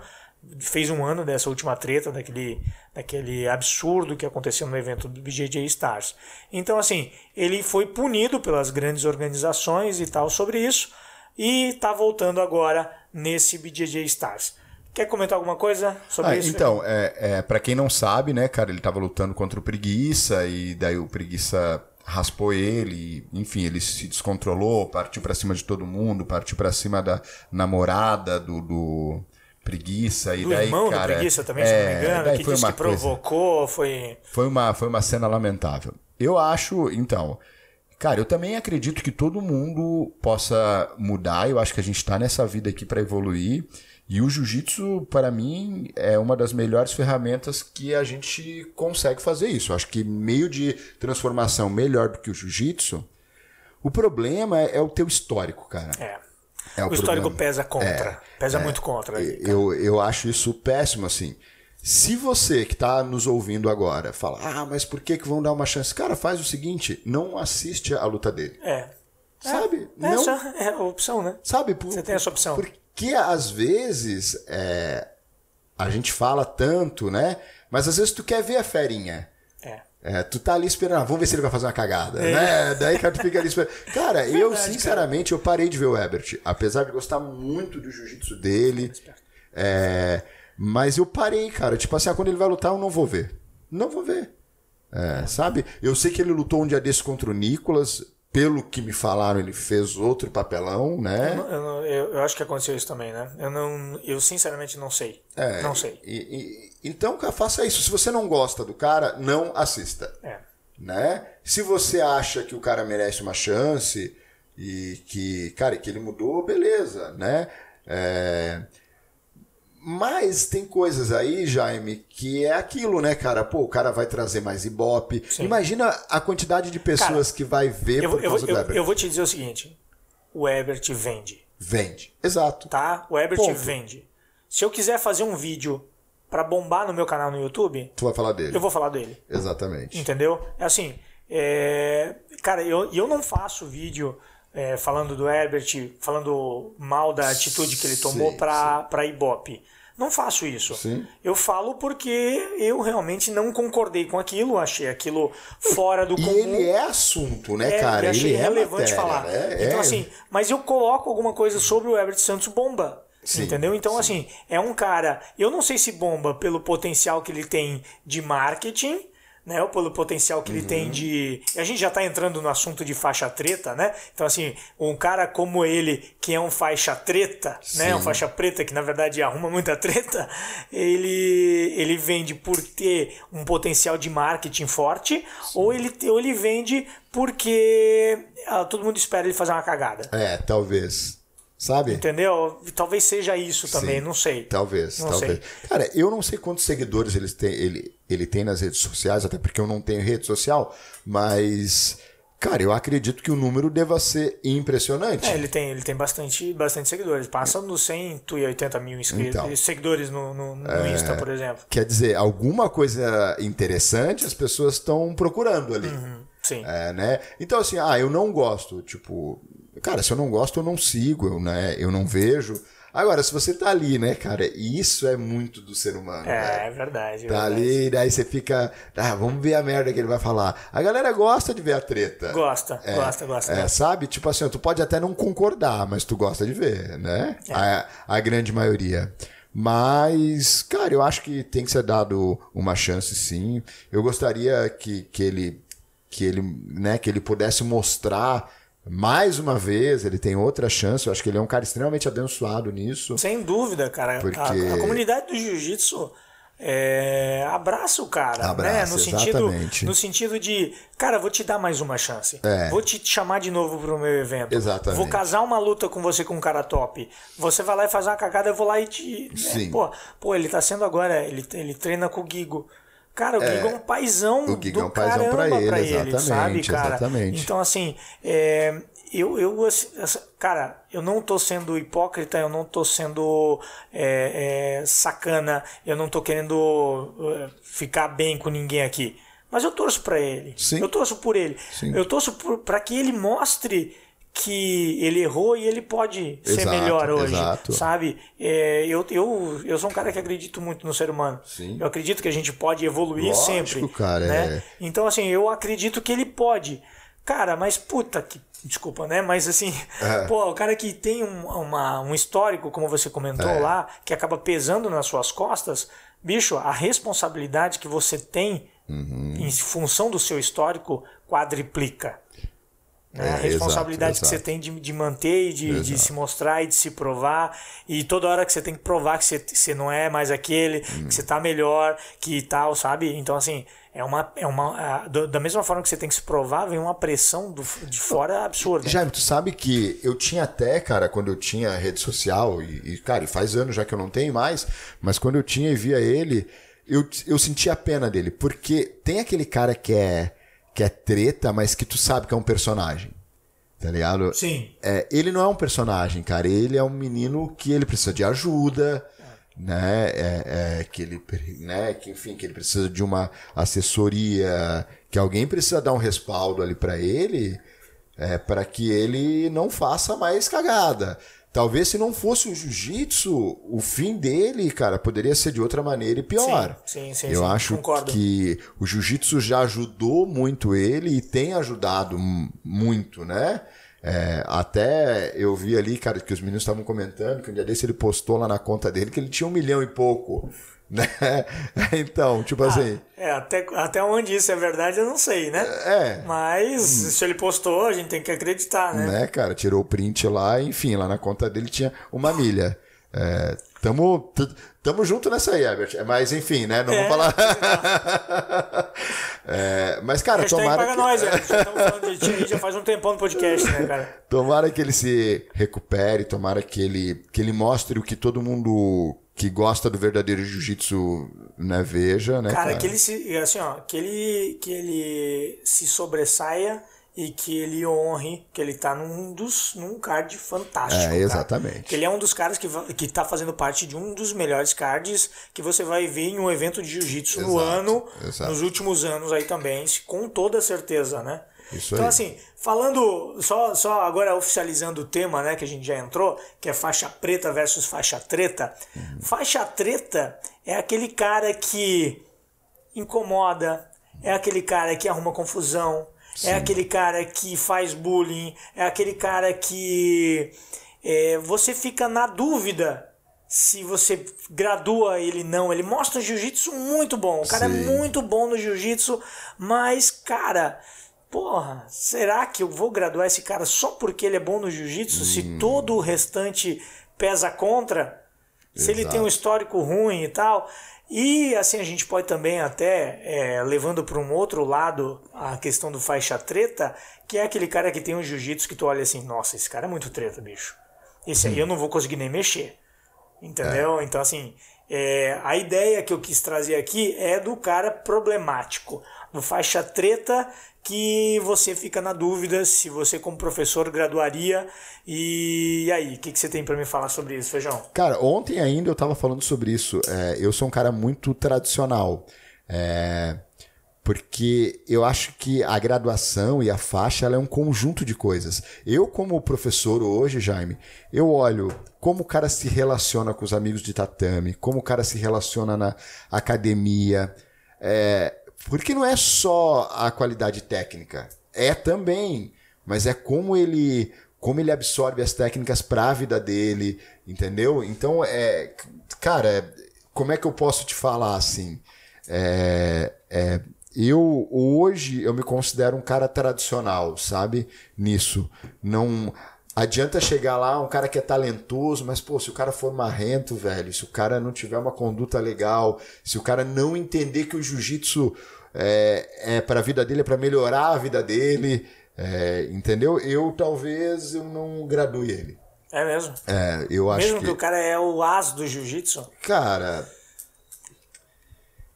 fez um ano dessa última treta, daquele, daquele absurdo que aconteceu no evento do BJJ Stars. Então, assim, ele foi punido pelas grandes organizações e tal sobre isso, e está voltando agora nesse BJJ Stars. Quer comentar alguma coisa sobre ah, isso? Então, é, é, para quem não sabe, né, cara, ele estava lutando contra o Preguiça e daí o Preguiça raspou ele, enfim, ele se descontrolou, partiu para cima de todo mundo, partiu para cima da namorada do, do preguiça e do daí irmão cara, preguiça também, é, se não me é, engano, que disse que provocou, coisa, foi foi uma foi uma cena lamentável. Eu acho, então, Cara, eu também acredito que todo mundo possa mudar. Eu acho que a gente está nessa vida aqui para evoluir. E o jiu-jitsu, para mim, é uma das melhores ferramentas que a gente consegue fazer isso. Eu acho que meio de transformação melhor do que o jiu-jitsu. O problema é, é, o teu histórico, cara. É. é o, o histórico pesa contra. É, pesa é. muito contra. eu, eu acho isso péssimo, assim. Se você que está nos ouvindo agora fala, ah, mas por que, que vão dar uma chance? Cara, faz o seguinte, não assiste a luta dele. É. Sabe? É, não, é a opção, né? Sabe? Por, você tem essa opção. Porque às vezes é, a gente fala tanto, né? Mas às vezes tu quer ver a ferinha. É. Tu tá ali esperando, ah, vamos ver se ele vai fazer uma cagada, é. né? Daí cara, tu fica ali esperando. Cara, Verdade, eu sinceramente cara. eu parei de ver o Ebert, apesar de gostar muito do jiu-jitsu dele. É, mas eu parei, cara. Tipo assim, ah, quando ele vai lutar, eu não vou ver. Não vou ver. É, sabe? Eu sei que ele lutou um dia desse contra o Nicolas. Pelo que me falaram, ele fez outro papelão, né? Eu, eu, eu, eu acho que aconteceu isso também, né? Eu, não, eu sinceramente não sei. É, não sei. E, e, então, cara, faça isso. Se você não gosta do cara, não assista. É. Né? Se você acha que o cara merece uma chance e que, cara, que ele mudou, beleza, né? É, mas tem coisas aí, Jaime, que é aquilo, né, cara? Pô, o cara vai trazer mais ibope. Sim. Imagina a quantidade de pessoas cara, que vai ver eu, por eu, causa eu, do Ebert. Eu vou te dizer o seguinte: o Ebert vende. Vende, exato. Tá? O Ebert Ponto. vende. Se eu quiser fazer um vídeo para bombar no meu canal no YouTube, tu vai falar dele. Eu vou falar dele. Exatamente. Entendeu? É assim, é... cara, eu, eu não faço vídeo é, falando do Herbert, falando mal da atitude que ele tomou para Ibope. Não faço isso. Sim. Eu falo porque eu realmente não concordei com aquilo, achei aquilo fora do E comum. ele é assunto, né, É, cara? achei ele é relevante matéria, falar. né? Então, É. assim, mas eu coloco alguma coisa sobre o Everett Santos bomba. Sim, entendeu? Então, assim, é um cara. Eu não sei se bomba pelo potencial que ele tem de marketing. Né, ou pelo potencial que ele Uhum. tem de. A gente já está entrando no assunto de faixa treta, né? Então, assim, um cara como ele, que é um faixa treta, né? Um Sim. faixa preta, que na verdade arruma muita treta, ele, ele vende por ter um potencial de marketing forte, ou ele, ou ele vende porque ah, todo mundo espera ele fazer uma cagada. É, talvez. Sabe? Entendeu? Talvez seja isso também, Sim. não sei. Talvez, Não talvez. Cara, eu não sei quantos seguidores ele tem, ele, ele tem nas redes sociais, até porque eu não tenho rede social, mas, cara, eu acredito que o número deva ser impressionante. É, ele tem, ele tem bastante, bastante seguidores. Passa nos 180 mil inscritos, Então. seguidores no, no, no Insta, por exemplo. Quer dizer, alguma coisa interessante as pessoas estão procurando ali. Uhum, sim. É, né? Então, assim, ah, eu não gosto. Tipo, cara, se eu não gosto, eu não sigo, eu, né? eu não vejo. Agora, se você tá ali, né, cara, isso é muito do ser humano. né? É, é verdade. é Tá verdade. ali, daí você fica. Ah, vamos ver a merda que ele vai falar. A galera gosta de ver a treta. Gosta, gosta, gosta. É, gosta. sabe? Tipo assim, tu pode até não concordar, mas tu gosta de ver, né? É. A, a grande maioria. Mas, cara, eu acho que tem que ser dado uma chance, sim. Eu gostaria que, que ele que ele, né, que ele pudesse mostrar mais uma vez, ele tem outra chance. Eu acho que ele é um cara extremamente abençoado nisso. Sem dúvida, cara. A- Porque- A, a comunidade do jiu-jitsu é, abraça o cara, né? Abraça, No sentido, exatamente. no sentido de, cara, vou te dar mais uma chance. É. Vou te chamar de novo pro meu evento. Exatamente. Vou casar uma luta com você com um cara top. Você vai lá e faz uma cagada, eu vou lá e te. né? Sim. Pô, pô, ele tá sendo agora, ele, ele treina com o Gigo. Cara, o Gigo é um paizão o Gigo do é um paizão caramba pra ele, pra ele, sabe, cara? exatamente. Então, assim, é, eu, eu, assim, cara, eu não tô sendo hipócrita, eu não tô sendo é, é, sacana, eu não tô querendo é, ficar bem com ninguém aqui. Mas eu torço pra ele. Sim. Eu torço por ele. Sim. Eu torço pra que ele mostre que ele errou e ele pode ser Exato, melhor hoje, exato. sabe? É, eu, eu, eu sou um cara que acredito muito no ser humano. Sim. Eu acredito que a gente pode evoluir Lógico, sempre. cara, né? é. Então, assim, eu acredito que ele pode. Cara, mas puta que. Desculpa, né? Mas assim, É. pô, o cara que tem um, uma- um histórico, como você comentou É. lá, que acaba pesando nas suas costas, bicho, a responsabilidade que você tem Uhum. em função do seu histórico quadriplica. Né? É, a responsabilidade exato, que você exato. tem de, de manter e de, de se mostrar e de se provar. E toda hora que você tem que provar que você, você não é mais aquele, Hum. que você tá melhor, que tal, sabe? Então, assim, é uma. É uma a- da mesma forma que você tem que se provar, vem uma pressão do, de fora absurda. Jaime, tu sabe que eu tinha até, cara, quando eu tinha rede social, e, e, cara, faz anos já que eu não tenho mais, mas quando eu tinha e via ele, eu, eu sentia a pena dele, porque tem aquele cara que é, que é treta, mas que tu sabe que é um personagem. Tá ligado? Sim. É, ele não é um personagem, cara. Ele é um menino que ele precisa de ajuda, né? É, é, que ele, né? Que enfim, que ele precisa de uma assessoria, que alguém precisa dar um respaldo ali pra ele, é, para que ele não faça mais cagada. Talvez se não fosse o jiu-jitsu, o fim dele, cara, poderia ser de outra maneira e pior. Sim, sim, sim, Eu sim, acho concordo. que o jiu-jitsu já ajudou muito ele e tem ajudado muito, né? É, até eu vi ali, cara, que os meninos estavam comentando que um dia desse ele postou lá na conta dele que ele tinha um milhão e pouco, né? Então, tipo assim, É, até, até onde isso é verdade, eu não sei, né? é, Mas se ele postou, a gente tem que acreditar, né? né, cara? Tirou o print lá, enfim, lá na conta dele tinha uma milha. É, tamo, tamo junto nessa aí, Herbert. Mas enfim, né? Não É, vou falar. É, mas, cara, Hashtag tomara paga que... nós, estamos falando de ti já faz um tempão no podcast, né, cara? Tomara que ele se recupere, tomara que ele, que ele mostre o que todo mundo que gosta do verdadeiro jiu-jitsu né, veja, né, Cara, cara? que ele se. Assim, ó, que ele, que ele se sobressaia e que ele honre que ele tá num dos num card fantástico. É, cara. exatamente. Que ele é um dos caras que, que tá fazendo parte de um dos melhores cards que você vai ver em um evento de jiu-jitsu no ano, exato. nos últimos anos aí também, com toda certeza, né? Isso então, aí. assim, falando, só, só agora oficializando o tema, né, que a gente já entrou, que é faixa preta versus faixa treta. Uhum. Faixa treta é aquele cara que incomoda, é aquele cara que arruma confusão, é aquele cara que faz bullying, é aquele cara que é, você fica na dúvida se você gradua ele não. Ele mostra jiu-jitsu muito bom. O cara é Sim. muito bom no jiu-jitsu, mas, cara, porra, será que eu vou graduar esse cara só porque ele é bom no jiu-jitsu? Se Hum. todo o restante pesa contra? Se ele Exato. tem um histórico ruim e tal. E assim a gente pode também até, é, levando para um outro lado a questão do faixa treta, que é aquele cara que tem um jiu-jitsu que tu olha assim, nossa, esse cara é muito treta, bicho. Esse aí eu não vou conseguir nem mexer. Entendeu? Então, assim, é, a ideia que eu quis trazer aqui é do cara problemático, do faixa treta que você fica na dúvida se você, como professor, graduaria. E, aí, o que, que você tem para me falar sobre isso, Feijão? Cara, ontem ainda eu tava falando sobre isso. É, eu sou um cara muito tradicional. É, porque eu acho que a graduação e a faixa é um conjunto de coisas. Eu, como professor hoje, Jaime, eu olho como o cara se relaciona com os amigos de tatame, como o cara se relaciona na academia. É, porque não é só a qualidade técnica, é também, mas é como ele como ele absorve as técnicas para a vida dele, entendeu? Então é, cara, como é que eu posso te falar assim? É, é, eu hoje eu me considero um cara tradicional, sabe? Nisso, não adianta chegar lá um cara que é talentoso, mas pô, se o cara for marrento, velho, se o cara não tiver uma conduta legal, se o cara não entender que o jiu-jitsu é, é para a vida dele, é para melhorar a vida dele, é, entendeu? Eu talvez eu não gradue ele. É mesmo? É, eu acho Mesmo que... que o cara é o as do jiu-jitsu? Cara,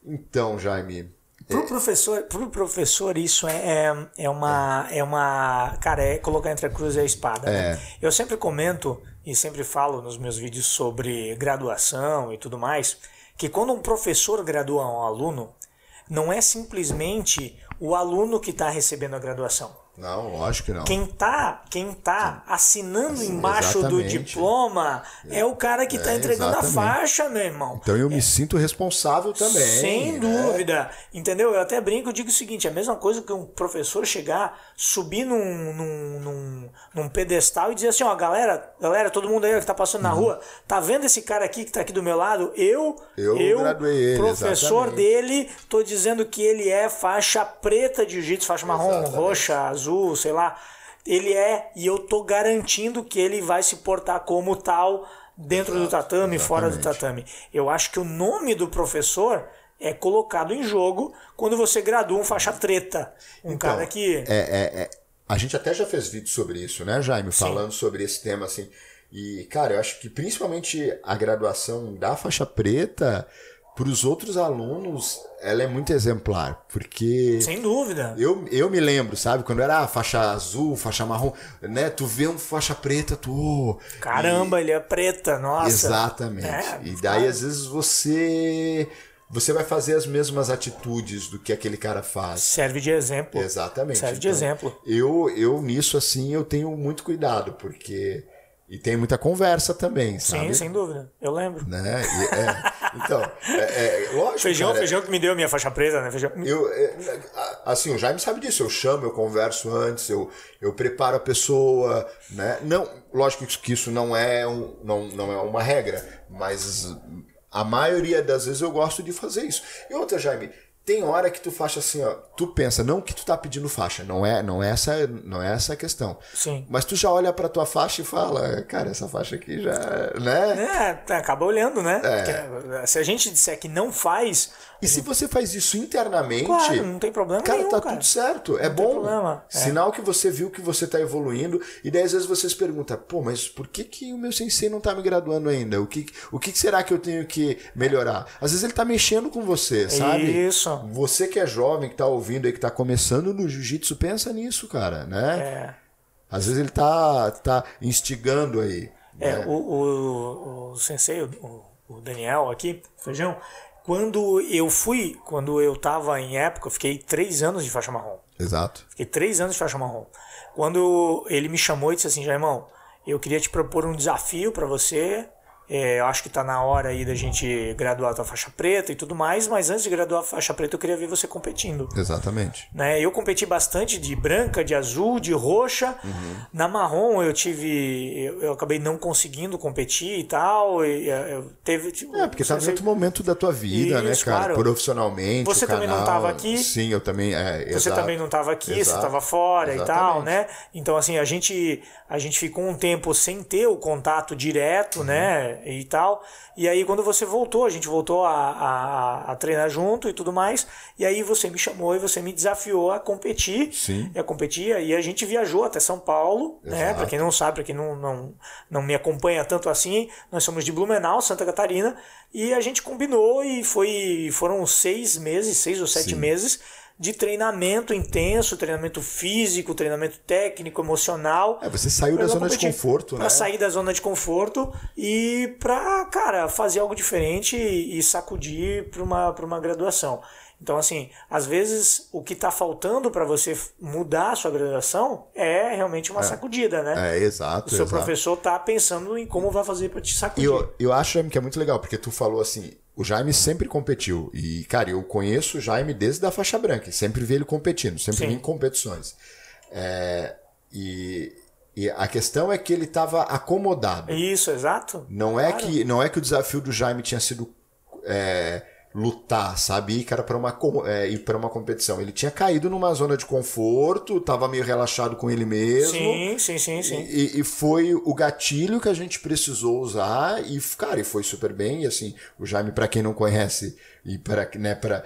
então, Jaime, Pro professor, pro professor isso é, é, é uma é uma cara é colocar entre a cruz e a espada. né? Eu sempre comento e sempre falo nos meus vídeos sobre graduação e tudo mais que quando um professor gradua um aluno não é simplesmente o aluno que está recebendo a graduação. Não, lógico que não. Quem tá, quem tá assinando embaixo do exatamente. diploma é o cara que tá É, entregando a exatamente. faixa, meu irmão. Então eu me sinto responsável também. Sem né? dúvida. Entendeu? Eu até brinco e digo o seguinte: é a mesma coisa que um professor chegar, subir num, num, num, num pedestal e dizer assim: ó, galera, galera, todo mundo aí que tá passando na rua, tá vendo esse cara aqui que tá aqui do meu lado? Eu, Eu graduei ele, professor exatamente. dele, tô dizendo que ele é faixa preta de jiu-jitsu, faixa marrom, roxa, azul, sei lá. Ele é, e eu tô garantindo que ele vai se portar como tal dentro do Exato, tatame, fora do exatamente. tatame. Eu acho que o nome do professor é colocado em jogo quando você gradua um faixa treta. Um Então, cara que. É, é, é. A gente até já fez vídeo sobre isso, né, Jaime? Falando sobre esse tema, assim. E, cara, eu acho que principalmente a graduação da faixa preta, para os outros alunos, ela é muito exemplar. Porque. Sem dúvida. Eu, eu me lembro, sabe? Quando era ah, faixa azul, faixa marrom, né? Tu vê um faixa preta, tu. oh, Caramba, ele é preta, nossa. Exatamente. É, e daí, às vezes, você. Você vai fazer as mesmas atitudes do que aquele cara faz. Serve de exemplo. Exatamente. Serve de Então, exemplo. Eu, eu, nisso, assim, eu tenho muito cuidado, porque. E tem muita conversa também, sabe? Sim, sem dúvida. Eu lembro. Né? E, é, então, é, é, lógico. Feijão, cara, feijão que me deu a minha faixa preta, né? Feijão. eu, é, assim, o Jaime sabe disso. Eu chamo, eu converso antes, eu, eu preparo a pessoa, né? Não, lógico que isso não é, um, não, não é uma regra, mas a maioria das vezes eu gosto de fazer isso. E outra, Jaime, tem hora que tu faz assim, ó, tu pensa, não que tu tá pedindo faixa, não é, não é essa, não é essa a questão. Sim. Mas tu já olha pra tua faixa e fala, cara, essa faixa aqui já, né? É, tá, acaba olhando, né? É. Se a gente disser que não faz, E se você faz isso internamente, claro, não tem problema Cara, nenhum, tá cara. tudo certo. É Não tem bom. É. Sinal que você viu que você tá evoluindo. E daí às vezes você se pergunta, pô, mas por que, que o meu sensei não tá me graduando ainda? O que, o que será que eu tenho que melhorar? Às vezes ele tá mexendo com você, sabe? Isso. Você que é jovem, que tá ouvindo aí, que tá começando no jiu-jitsu, pensa nisso, cara, né? É. Às vezes ele tá, tá instigando aí. É, né? o, o, o sensei, o, o Daniel aqui, Feijão, quando eu fui, quando eu tava em época, eu fiquei três anos de faixa marrom. Exato. Fiquei três anos de faixa marrom. Quando ele me chamou e disse assim, Jaimão, eu queria te propor um desafio para você é, eu acho que está na hora aí da gente graduar a tua faixa preta e tudo mais, mas antes de graduar a faixa preta eu queria ver você competindo. Exatamente. Né? Eu competi bastante de branca, de azul, de roxa. Uhum. Na marrom eu tive. Eu, eu, acabei não conseguindo competir e tal. E, eu teve, tipo, é, porque tá em outro momento da tua vida, né, Isso, né, cara? Claro. Profissionalmente. Você também canal, não estava aqui. Sim, eu também. É, você exato, também não estava aqui, exato, você estava fora exatamente. e tal, né? Então, assim, a gente, a gente ficou um tempo sem ter o contato direto, uhum. né? E tal. E aí, quando você voltou, a gente voltou a, a, a, treinar junto e tudo mais. E aí, você me chamou e você me desafiou a competir. Sim. a competir. E a gente viajou até São Paulo, né? Exato. né? Para quem não sabe, para quem não, não, não me acompanha tanto assim, nós somos de Blumenau, Santa Catarina. E a gente combinou e foi, foram seis meses, seis ou sete Sim. meses de treinamento intenso, treinamento físico, treinamento técnico, emocional. É, você saiu da zona de conforto, pra né? sair da zona de conforto e pra, cara, fazer algo diferente e, sacudir para uma, pra uma graduação. Então, assim, às vezes o que está faltando para você mudar a sua graduação é realmente uma é. sacudida, né? É, exato. O seu exato. professor está pensando em como vai fazer para te sacudir. Eu, eu acho que é muito legal, porque tu falou assim, o Jaime sempre competiu. E, cara, eu conheço o Jaime desde a faixa branca. Sempre vi ele competindo, sempre Sim. vi em competições. É, e, e, a questão é que ele estava acomodado. Isso, exato. Não, é claro. é que, não é que o desafio do Jaime tinha sido. É, lutar, sabe? Ir, cara, para uma, é, ir para uma competição. Ele tinha caído numa zona de conforto, tava meio relaxado com ele mesmo. Sim, sim, sim, sim. E, e foi o gatilho que a gente precisou usar e, cara, e foi super bem. E assim, o Jaime, para quem não conhece e para né, para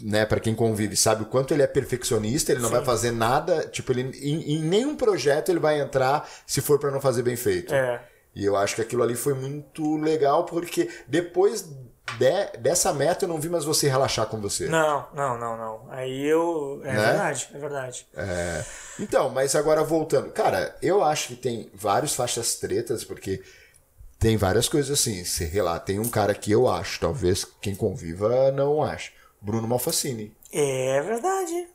né, para quem convive, sabe o quanto ele é perfeccionista, ele não Sim. vai fazer nada, tipo, ele em, em, nenhum projeto ele vai entrar se for para não fazer bem feito. É. E eu acho que aquilo ali foi muito legal, porque depois de, dessa meta eu não vi mais você relaxar com você. Não, não, não, não. Aí eu. É né? verdade, é verdade. É... Então, mas agora voltando. Cara, eu acho que tem vários faixas tretas, porque tem várias coisas assim. Se lá, tem um cara que eu acho, talvez quem conviva não ache. Bruno Malfacini. É verdade.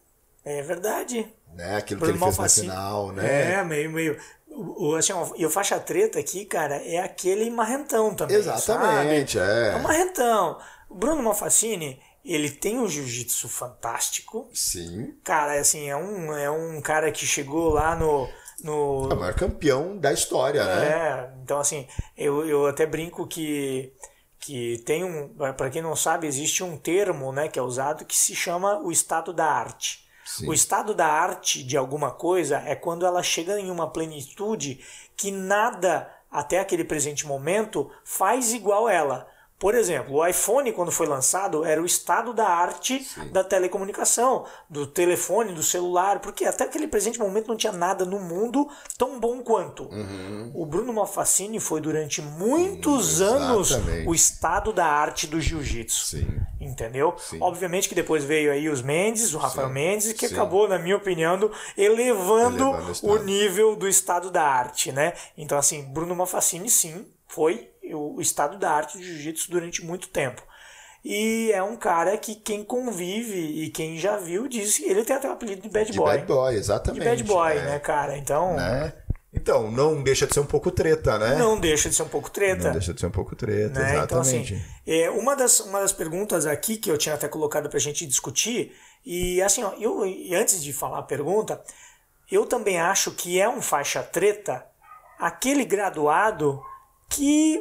É verdade. Né? Aquilo Bruno que ele Malfacini. fez no final, né? É, meio, meio. O, assim, e o faixa treta aqui, cara, é aquele marrentão também. Exatamente, sabe? é. É um marrentão. O Bruno Malfacini, ele tem um jiu-jitsu fantástico. Sim. Cara, assim, é um, é um cara que chegou lá no. no... É o maior campeão da história, né? É, então assim, eu, eu até brinco que que tem um, para quem não sabe, existe um termo, né, que é usado que se chama o estado da arte. Sim. O estado da arte de alguma coisa é quando ela chega em uma plenitude que nada até aquele presente momento faz igual ela. Por exemplo, o iPhone, quando foi lançado, era o estado da arte Sim. da telecomunicação, do telefone, do celular, porque até aquele presente momento não tinha nada no mundo tão bom quanto. Uhum. O Bruno Malfacini foi durante muitos uhum, anos o estado da arte do jiu-jitsu. Entendeu? Sim. Obviamente que depois veio aí os Mendes, o Rafael Sim. Mendes, que acabou, na minha opinião, elevando, elevando o, o nível do estado da arte, né? Então, assim, Bruno Malfacini, sim, foi o estado da arte do jiu-jitsu durante muito tempo. E é um cara que quem convive e quem já viu diz que ele tem até o apelido de bad de boy. Bad boy, exatamente. De bad boy, é. né, cara? Então. Né? Então, não deixa de ser um pouco treta, né? Não deixa de ser um pouco treta. Não deixa de ser um pouco treta, né? exatamente. Então, assim, é, uma, das, uma das perguntas aqui que eu tinha até colocado pra gente discutir, e assim, ó, eu, e antes de falar a pergunta, eu também acho que é um faixa treta aquele graduado que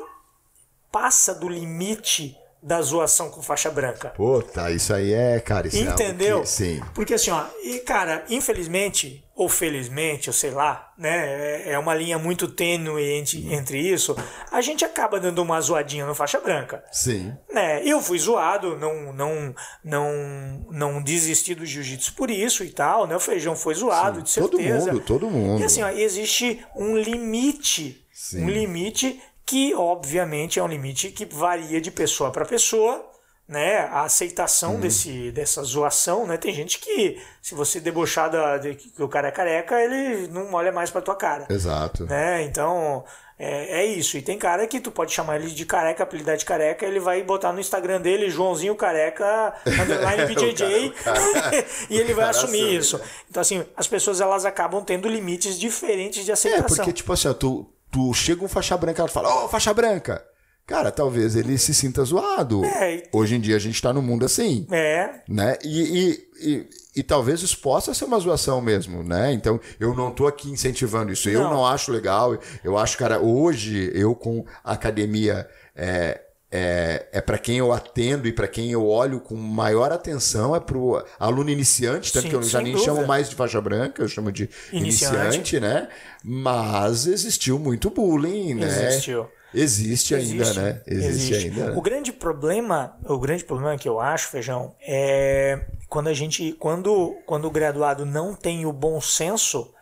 passa do limite da zoação com faixa branca. Puta, isso aí é, cara, isso Entendeu? É que, sim. Porque assim, ó, e cara, infelizmente, ou felizmente, ou sei lá, né, é, é uma linha muito tênue entre, entre isso, a gente acaba dando uma zoadinha no faixa branca. Sim. Né, eu fui zoado, não não não não desisti do jiu-jitsu por isso e tal, né, o feijão foi zoado, sim, de certeza. Todo mundo, todo mundo. E assim, ó, existe um limite, sim. um limite que obviamente é um limite que varia de pessoa para pessoa, né? A aceitação uhum. desse, dessa zoação, né? Tem gente que, se você debochar da, de que o cara é careca, ele não olha mais para tua cara. Exato. Né? Então, É, é isso. E tem cara que tu pode chamar ele de careca, apelidar de careca, ele vai botar no Instagram dele Joãozinho Careca, underline BJJ, cara- cara- e ele vai assumir assume, isso. né? Então, assim, as pessoas elas acabam tendo limites diferentes de É, aceitação. porque, tipo assim, tu, tu chega um faixa branca e fala, ô, faixa branca. Cara, talvez ele se sinta zoado. É, Hoje em dia a gente tá no mundo assim. É, né? E, e, e, e talvez isso possa ser uma zoação mesmo, né? Então, eu não tô aqui incentivando isso. Eu Não. não acho legal. Eu acho, cara, hoje eu com a academia é, é, é para quem eu atendo e para quem eu olho com maior atenção, é pro aluno iniciante, tanto Sim, que eu já nem dúvida. chamo mais de faixa branca, eu chamo de Iniciante. iniciante, né? Mas existiu muito bullying, né? Existiu. Existe ainda, Existe, né? Existe, ainda. né? O grande problema, o grande problema que eu acho, feijão, é quando a gente, quando, quando o graduado não tem o bom senso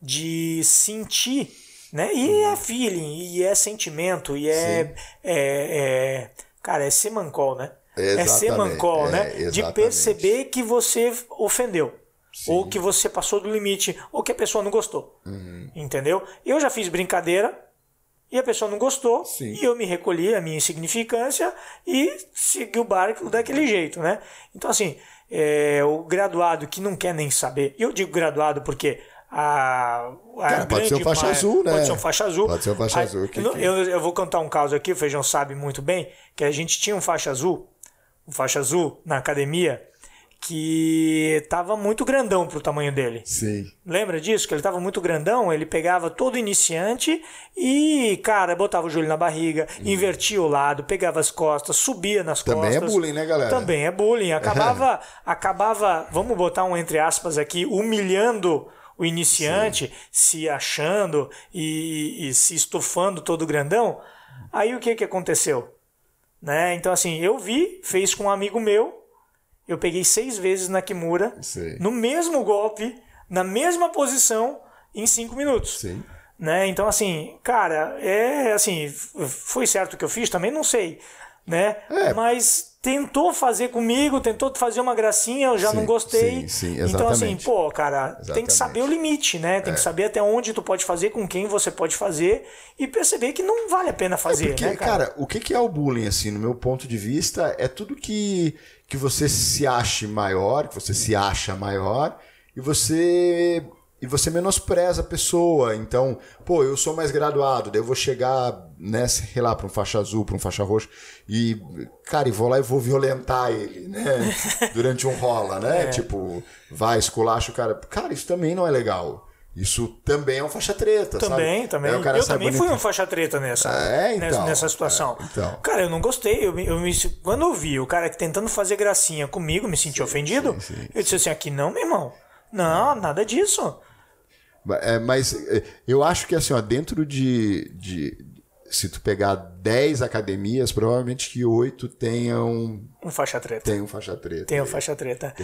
de sentir, né? E é feeling, e é sentimento, e é, é, é- cara, é semancol, né? É Exatamente, semancol, é, né? De exatamente. perceber que você ofendeu. Ou que você passou do limite, ou que a pessoa não gostou. Uhum. Entendeu? Eu já fiz brincadeira e a pessoa não gostou, Sim. e eu me recolhi a minha insignificância e segui o barco daquele jeito, né? Então, assim, é, o graduado que não quer nem saber, eu digo graduado porque a, a Cara, pode ser um faixa azul, né? Pode ser um faixa azul. Pode ser um faixa azul, que- eu, que- eu, eu vou contar um caso aqui, o Feijão sabe muito bem, que a gente tinha um faixa azul, um faixa azul na academia, que tava muito grandão pro tamanho dele. Sim. Lembra disso? Que ele tava muito grandão, ele pegava todo iniciante e, cara, botava o joelho na barriga, invertia o lado, pegava as costas, subia nas. Também é costas. bullying, né, galera? Também é bullying. Acabava, acabava, vamos botar um entre aspas aqui, humilhando o iniciante, se achando e, e se estufando todo grandão. Aí o que que aconteceu? Né? Então, assim, eu vi, fez com um amigo meu, eu peguei seis vezes na Kimura, Sei. no mesmo golpe, na mesma posição, em cinco minutos. Sim. Né? Então, assim, cara, é assim, foi certo o que eu fiz? Também não sei, né? É. Mas tentou fazer comigo, tentou fazer uma gracinha, eu já Sim, não gostei. sim, sim, então, assim, exatamente. pô, cara, tem que Exatamente. É. saber o limite, né? Tem que saber até onde tu pode fazer, com quem você pode fazer e perceber que não vale a pena fazer, Porque, né, cara? cara, o que que é o bullying, assim, no meu ponto de vista, é tudo que, que você se ache maior, que você se acha maior, e você e você menospreza a pessoa. Então, pô, eu sou mais graduado, daí eu vou chegar, né, sei lá, pra um faixa azul, pra um faixa roxa, e, cara, e vou lá e vou violentar ele, né? Durante um rola, É. né? Tipo, vai, esculacha o cara. Cara, isso também não é legal. Isso também é um faixa treta, Também, sabe? também. Cara Eu também bonito- fui um faixa treta nessa, É, então, nessa, situação. é, então. Cara, eu não gostei. Eu, eu me, quando eu vi o cara tentando fazer gracinha comigo, me senti ofendido. sim, sim. eu disse assim: aqui não, meu irmão. Não, nada disso. É, mas é, eu acho que assim, ó, dentro de, de. Se tu pegar 10 academias, provavelmente que 8 tenham, Um faixa treta. tenham faixa treta. Tem um faixa treta.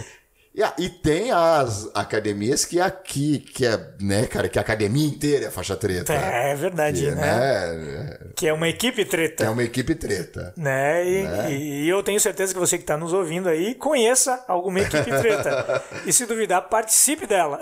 E, a- e tem as academias que aqui, que é, né, cara, que a academia inteira é faixa treta. É, é verdade, Que, né? né? Que é uma equipe treta. É uma equipe treta. Né? E, e eu tenho certeza que você que está nos ouvindo aí conheça alguma equipe treta. e se duvidar, participe dela.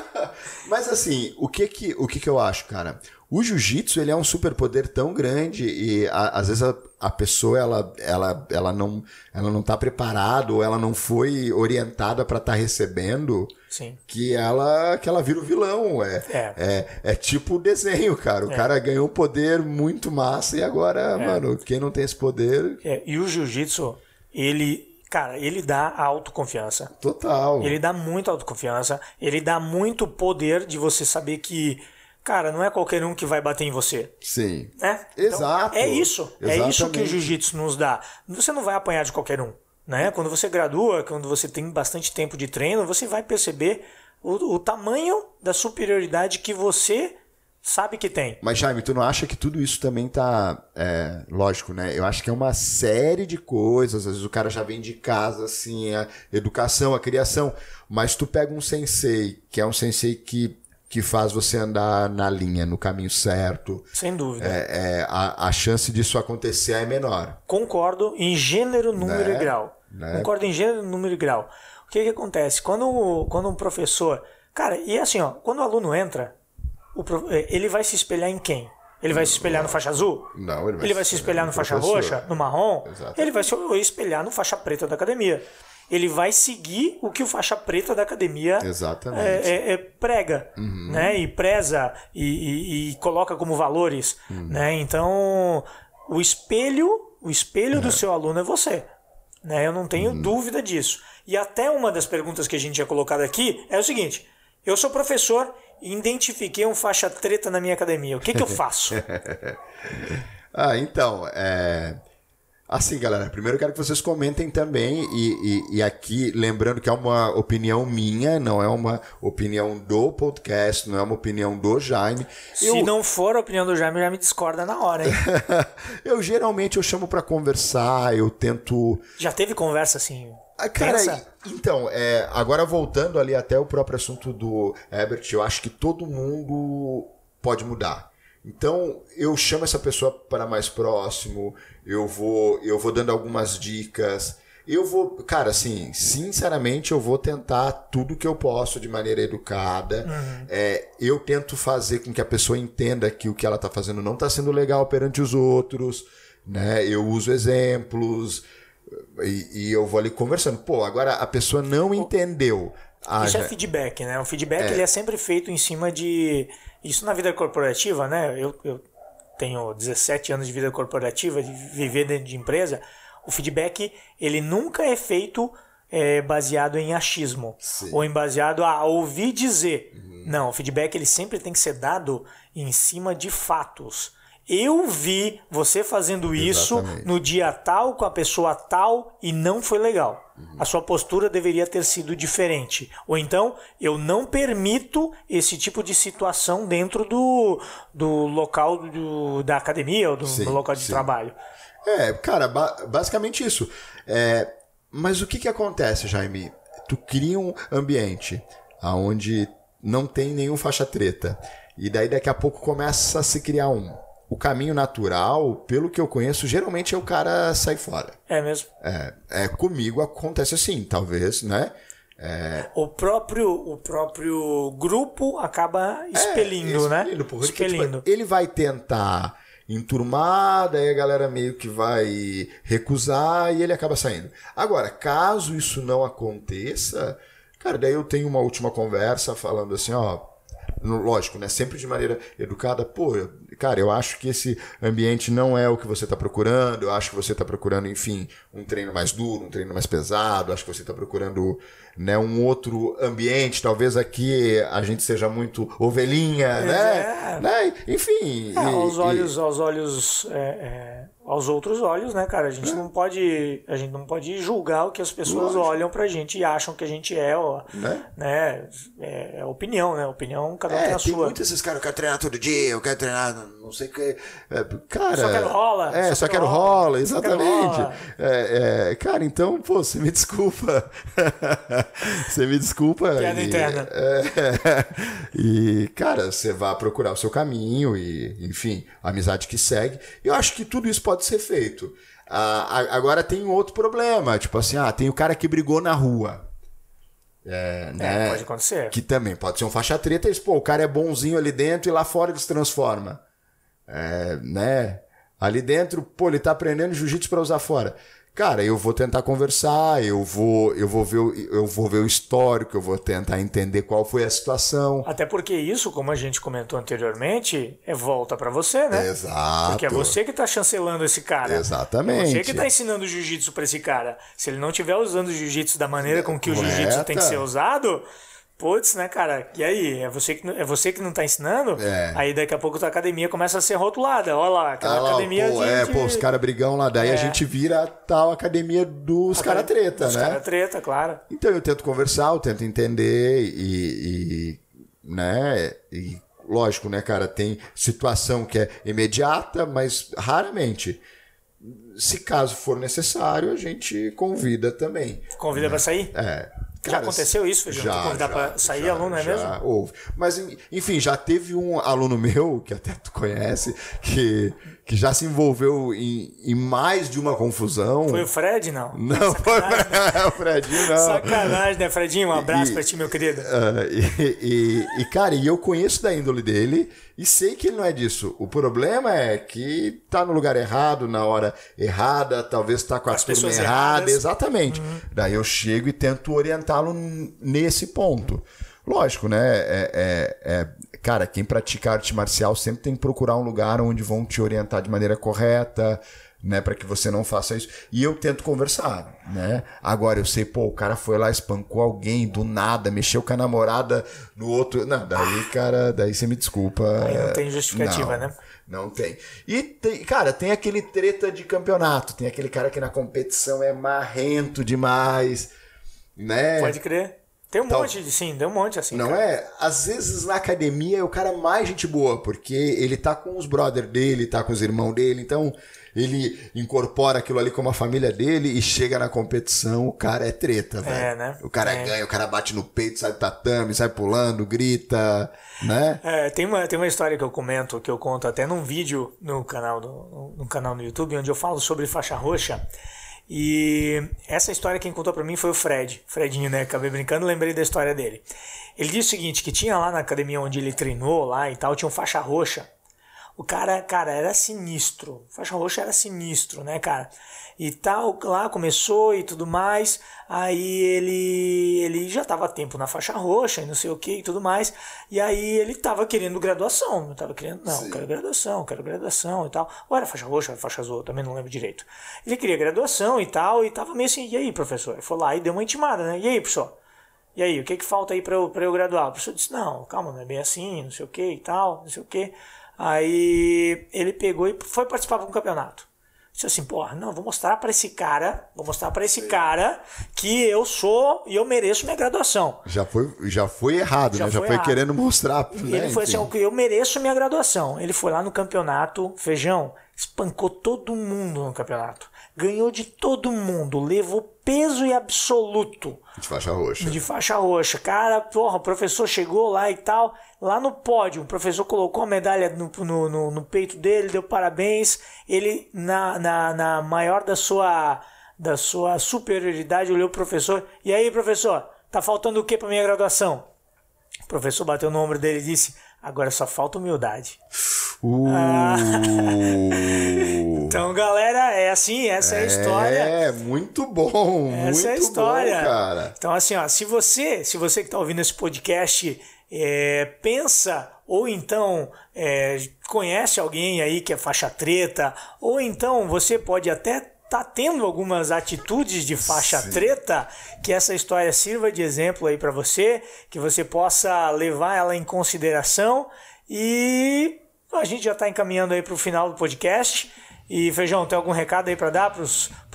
Mas assim, o que que, o que que eu acho, cara? O jiu-jitsu, ele é um superpoder tão grande e a- às vezes a, a pessoa, ela, ela, ela, não, ela não tá preparada ou ela não foi orientada para estar recebendo Sim. que ela, que ela vira o vilão. É, É. é. é tipo o desenho, cara. O cara ganhou um poder muito massa e agora, mano, quem não tem esse poder, É, e o jiu-jitsu, ele, cara, ele dá autoconfiança. total. Ele dá muita autoconfiança, ele dá muito poder de você saber que, cara, não é qualquer um que vai bater em você. Sim. Né? Exato. é isso. É isso que o Exatamente. jiu-jitsu nos dá. Você não vai apanhar de qualquer um. Né? Quando você gradua, quando você tem bastante tempo de treino, você vai perceber o, o tamanho da superioridade que você sabe que tem. Mas, Jaime, tu não acha que tudo isso também tá. É, lógico, né? Eu acho que é uma série de coisas. Às vezes o cara já vem de casa, assim, a educação, a criação. Mas tu pega um sensei, que é um sensei que, que faz você andar na linha, no caminho certo. Sem dúvida. É, é, a, a chance disso acontecer é menor. Concordo em gênero, número Né? e grau. Né? Concordo em gênero, número e grau. O que, que acontece? Quando, quando um professor. Cara, e assim, ó, quando o aluno entra, o eh, ele vai se espelhar em quem? Ele vai se espelhar no faixa azul? Não, ele vai, Ele vai se espelhar no faixa roxa, no marrom? Exato. Ele vai se espelhar no faixa preta da academia. Ele vai seguir o que o faixa preta da academia Exatamente. é, é- é prega, né? E preza e, e- e coloca como valores, né? Então, o espelho, o espelho do seu aluno é você, né? Eu não tenho dúvida disso. E até uma das perguntas que a gente tinha colocado aqui é o seguinte: eu sou professor e identifiquei um faixa treta na minha academia. O que, que eu faço? Ah, então, é... Assim, galera, primeiro eu quero que vocês comentem também, e, e- e aqui, lembrando que é uma opinião minha, não é uma opinião do podcast, não é uma opinião do Jaime. Se não for a opinião do Jaime, já me discorda na hora, hein? eu geralmente eu chamo pra conversar, eu tento. Já teve conversa assim? Ah, cara, tensa? então, é, agora voltando ali até o próprio assunto do Herbert, eu acho que todo mundo pode mudar. Então, eu chamo essa pessoa para mais próximo, eu vou, eu vou dando algumas dicas. Eu vou, cara, assim, sinceramente, eu vou tentar tudo que eu posso de maneira educada. É, eu tento fazer com que a pessoa entenda que o que ela está fazendo não está sendo legal perante os outros, né? Eu uso exemplos, e, e eu vou ali conversando. Pô, agora a pessoa não entendeu. Ah, Isso é já- feedback, né? O feedback ele é sempre feito em cima de. Isso na vida corporativa, né? Eu, eu tenho 17 anos de vida corporativa, de viver dentro de empresa. O feedback ele nunca é feito é, baseado em achismo Sim. ou em baseado a ouvir dizer. Uhum. Não, o feedback ele sempre tem que ser dado em cima de fatos. Eu vi você fazendo isso Exatamente. no dia tal com a pessoa tal e não foi legal. Uhum. A sua postura deveria ter sido diferente. Ou então, eu não permito esse tipo de situação dentro do, do local do- da academia ou do, Sim, do local de sim. trabalho. É, cara, ba- basicamente isso. É, mas o que que acontece, Jaime? Tu cria um ambiente onde não tem nenhum faixa treta. E daí daqui a pouco começa a se criar um. O caminho natural, pelo que eu conheço, geralmente é o cara sair fora. É mesmo. É, é, comigo acontece assim, talvez, né? O próprio, o próprio grupo acaba expelindo, né? Expelindo, porra, tipo, Expelindo. ele vai tentar enturmar, daí a galera meio que vai recusar e ele acaba saindo. Agora, caso isso não aconteça, cara, daí eu tenho uma última conversa falando assim, ó. Lógico, né? Sempre de maneira educada. Pô, eu- cara, eu acho que esse ambiente não é o que você está procurando. Eu acho que você está procurando, enfim, um treino mais duro, um treino mais pesado. Acho que você está procurando né, um outro ambiente. Talvez aqui a gente seja muito ovelhinha, né? É. né? Enfim. É, e- aos e- olhos, aos olhos, é, é, aos outros olhos, né, cara? A gente não pode, a gente não pode julgar o que as pessoas Lógico. olham pra gente e acham que a gente é, ó, Né? né? É, é opinião, né? Opinião, cada um tem É, a tem sua. muitos esses caras, eu quero treinar todo dia, eu quero treinar não sei o que. É, cara. Só quero rola, É, só só, quero quero rola, rola, só quero exatamente. rola. É, é, cara, então, pô, você me desculpa. você me desculpa. Piada e, interna. é, e, cara, você vai procurar o seu caminho e, enfim, a amizade que segue. Eu acho que tudo isso pode ser feito. Ah, agora tem um outro problema, tipo assim, ah, tem o cara que brigou na rua. É, né? É, pode acontecer. Que também pode ser um faixa treta, e, pô, o cara é bonzinho ali dentro e lá fora ele se transforma. É, né? Ali dentro, pô, ele tá aprendendo jiu-jitsu pra usar fora. Cara, eu vou tentar conversar, eu vou, eu vou ver, o- eu vou ver o histórico, eu vou tentar entender qual foi a situação. Até porque isso, como a gente comentou anteriormente, é volta pra você, né? Exato. Porque é você que tá chancelando esse cara. Exatamente. É você que tá ensinando jiu-jitsu pra esse cara. Se ele não estiver usando o jiu-jitsu da maneira com que o jiu-jitsu tem que ser usado, putz, né, cara? E aí? É você que, é você que não tá ensinando? É. Aí daqui a pouco tua academia começa a ser rotulada. Olha lá, aquela Ah lá, academia pô, de, é, de... pô, os caras brigão lá, daí a É. gente vira a tal academia dos cara treta, Os né? cara treta, claro. Então eu tento conversar, eu tento entender e, e, né, e lógico, né, cara, tem situação que é imediata, mas raramente. Se caso for necessário, a gente convida também. Convida pra sair? É, já aconteceu isso, Feijão? Já, convidar já, para sair já, aluno, não é já mesmo? Houve. Mas, enfim, já teve um aluno meu, que até tu conhece, que, que já se envolveu em, em mais de uma confusão. Foi o Fred, não? Não, foi o Fredinho, não. Sacanagem, né, Fredinho? Um abraço pra ti, meu querido. Ah, e, e- e, cara, e eu conheço da índole dele e sei que ele não é disso. O problema é que tá no lugar errado, na hora errada, talvez tá com a As turma errada. erradas. Uhum. Exatamente. Daí eu chego e tento orientá-lo n- nesse ponto. Lógico, né? É, é- é- cara, quem pratica arte marcial sempre tem que procurar um lugar onde vão te orientar de maneira correta, né, para que você não faça isso. E eu tento conversar, né? Agora eu sei, pô, o cara foi lá, espancou alguém do nada, mexeu com a namorada no outro. Não, daí, cara, daí você me desculpa. Aí não tem justificativa, Não, né? Não tem. E, tem, cara, tem aquele treta de campeonato. Tem aquele cara que na competição é marrento demais, né? Pode crer. Tem um monte, de- sim, tem um monte assim. Não cara. é? Às vezes na academia é o cara mais gente boa, porque ele tá com os brother dele, tá com os irmãos dele, então ele incorpora aquilo ali como a família dele e chega na competição, o cara é treta, velho. né? O cara É. ganha, o cara bate no peito, sai do tatame, sai pulando, grita, né? É, tem, uma, tem uma história que eu comento, que eu conto até num vídeo no canal, do, no canal no YouTube, onde eu falo sobre faixa roxa. E essa história quem contou pra mim foi o Fred. Fredinho, né? Acabei brincando, lembrei da história dele. Ele disse o seguinte, que tinha lá na academia onde ele treinou lá e tal, tinha um faixa roxa. O cara, cara, era sinistro. Faixa roxa era sinistro, né, cara? E tal, lá começou e tudo mais. Aí ele ele já tava há tempo na faixa roxa e não sei o que e tudo mais. E aí ele tava querendo graduação. Não tava querendo, não, quero graduação, quero graduação e tal. Ou era faixa roxa, era faixa azul, também não lembro direito. Ele queria graduação e tal, e tava meio assim, e aí, professor? Ele foi lá e deu uma intimada, né? E aí, professor? E aí, o que que falta aí pra eu, pra eu graduar? O professor disse, não, calma, não é bem assim, não sei o que e tal, não sei o que. Aí ele pegou e foi participar de um campeonato. Disse assim, porra, não, vou mostrar pra esse cara, vou mostrar pra esse cara que eu sou e eu mereço minha graduação. Já foi, já foi errado, Já né? Já foi foi errado. querendo mostrar. E né? ele foi assim, Enfim. "Ó, eu mereço minha graduação. Ele foi lá no campeonato, feijão, espancou todo mundo no campeonato. Ganhou de todo mundo, levou peso e absoluto De faixa roxa. de faixa roxa. Cara, porra, o professor chegou lá e tal. Lá no pódio, o professor colocou a medalha no, no, no- no peito dele, deu parabéns. Ele, na, na, na maior da sua, da sua superioridade, olhou o professor. E aí, professor, tá faltando o que pra minha graduação? O professor bateu no ombro dele e disse: Agora só falta humildade. Uh, Então, galera, é assim, essa é a história. É, muito bom. Essa muito é a história. bom, cara. Então, assim, ó, se você, se você que está ouvindo esse podcast é, pensa ou então é, conhece alguém aí que é faixa treta, ou então você pode até tá tendo algumas atitudes de faixa Sim. treta, que essa história sirva de exemplo aí para você, que você possa levar ela em consideração e a gente já está encaminhando aí para o final do podcast. E Feijão, tem algum recado aí para dar para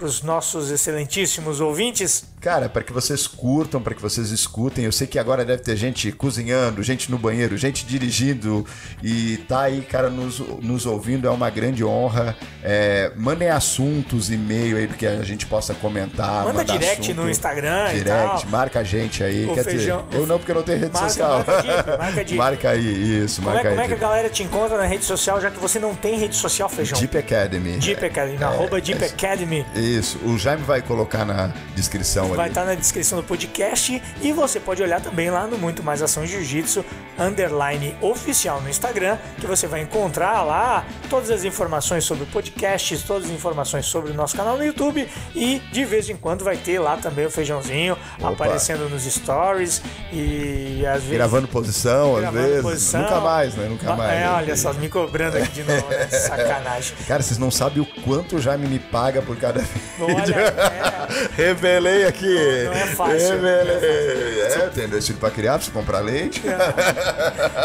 os nossos excelentíssimos ouvintes? Cara, para que vocês curtam, para que vocês escutem. Eu sei que agora deve ter gente cozinhando, gente no banheiro, gente dirigindo e tá aí, cara, nos, nos ouvindo. É uma grande honra. É, mandem assuntos, e-mail aí do que a gente possa comentar. Manda direct assunto. no Instagram Direct, marca a gente aí. O Quer feijão- dizer, eu não, porque eu não tenho rede Marca- social. marca dica, marca dica. Marca aí, isso, Como é, marca como é aí. que a galera te encontra na rede social, já que você não tem rede social, Feijão? Deep Academy. Deep Academy, na arroba Deep Academy. Isso, o Jaime vai colocar na descrição Vai estar na descrição do podcast e você pode olhar também lá no Muito Mais Ação Jiu-Jitsu underline oficial no Instagram, que você vai encontrar lá todas as informações sobre o podcast, todas as informações sobre o nosso canal no YouTube e de vez em quando vai ter lá também o feijãozinho Opa. aparecendo nos stories e às vezes Gravando posição, às gravando vezes. posição. Nunca mais, né? Nunca mais. É, olha só, me cobrando aqui de novo, né? Sacanagem. Cara, vocês não sabem o quanto o Jaime me paga por cada vídeo. Olha, é. Revelei aqui. Não é fácil, Revelei. É, tem dois filhos pra criar, precisa comprar leite.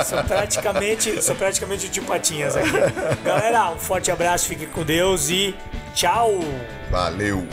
Sou praticamente, sou praticamente tio Patinhas aqui. Galera, um forte abraço, fique com Deus e tchau! Valeu.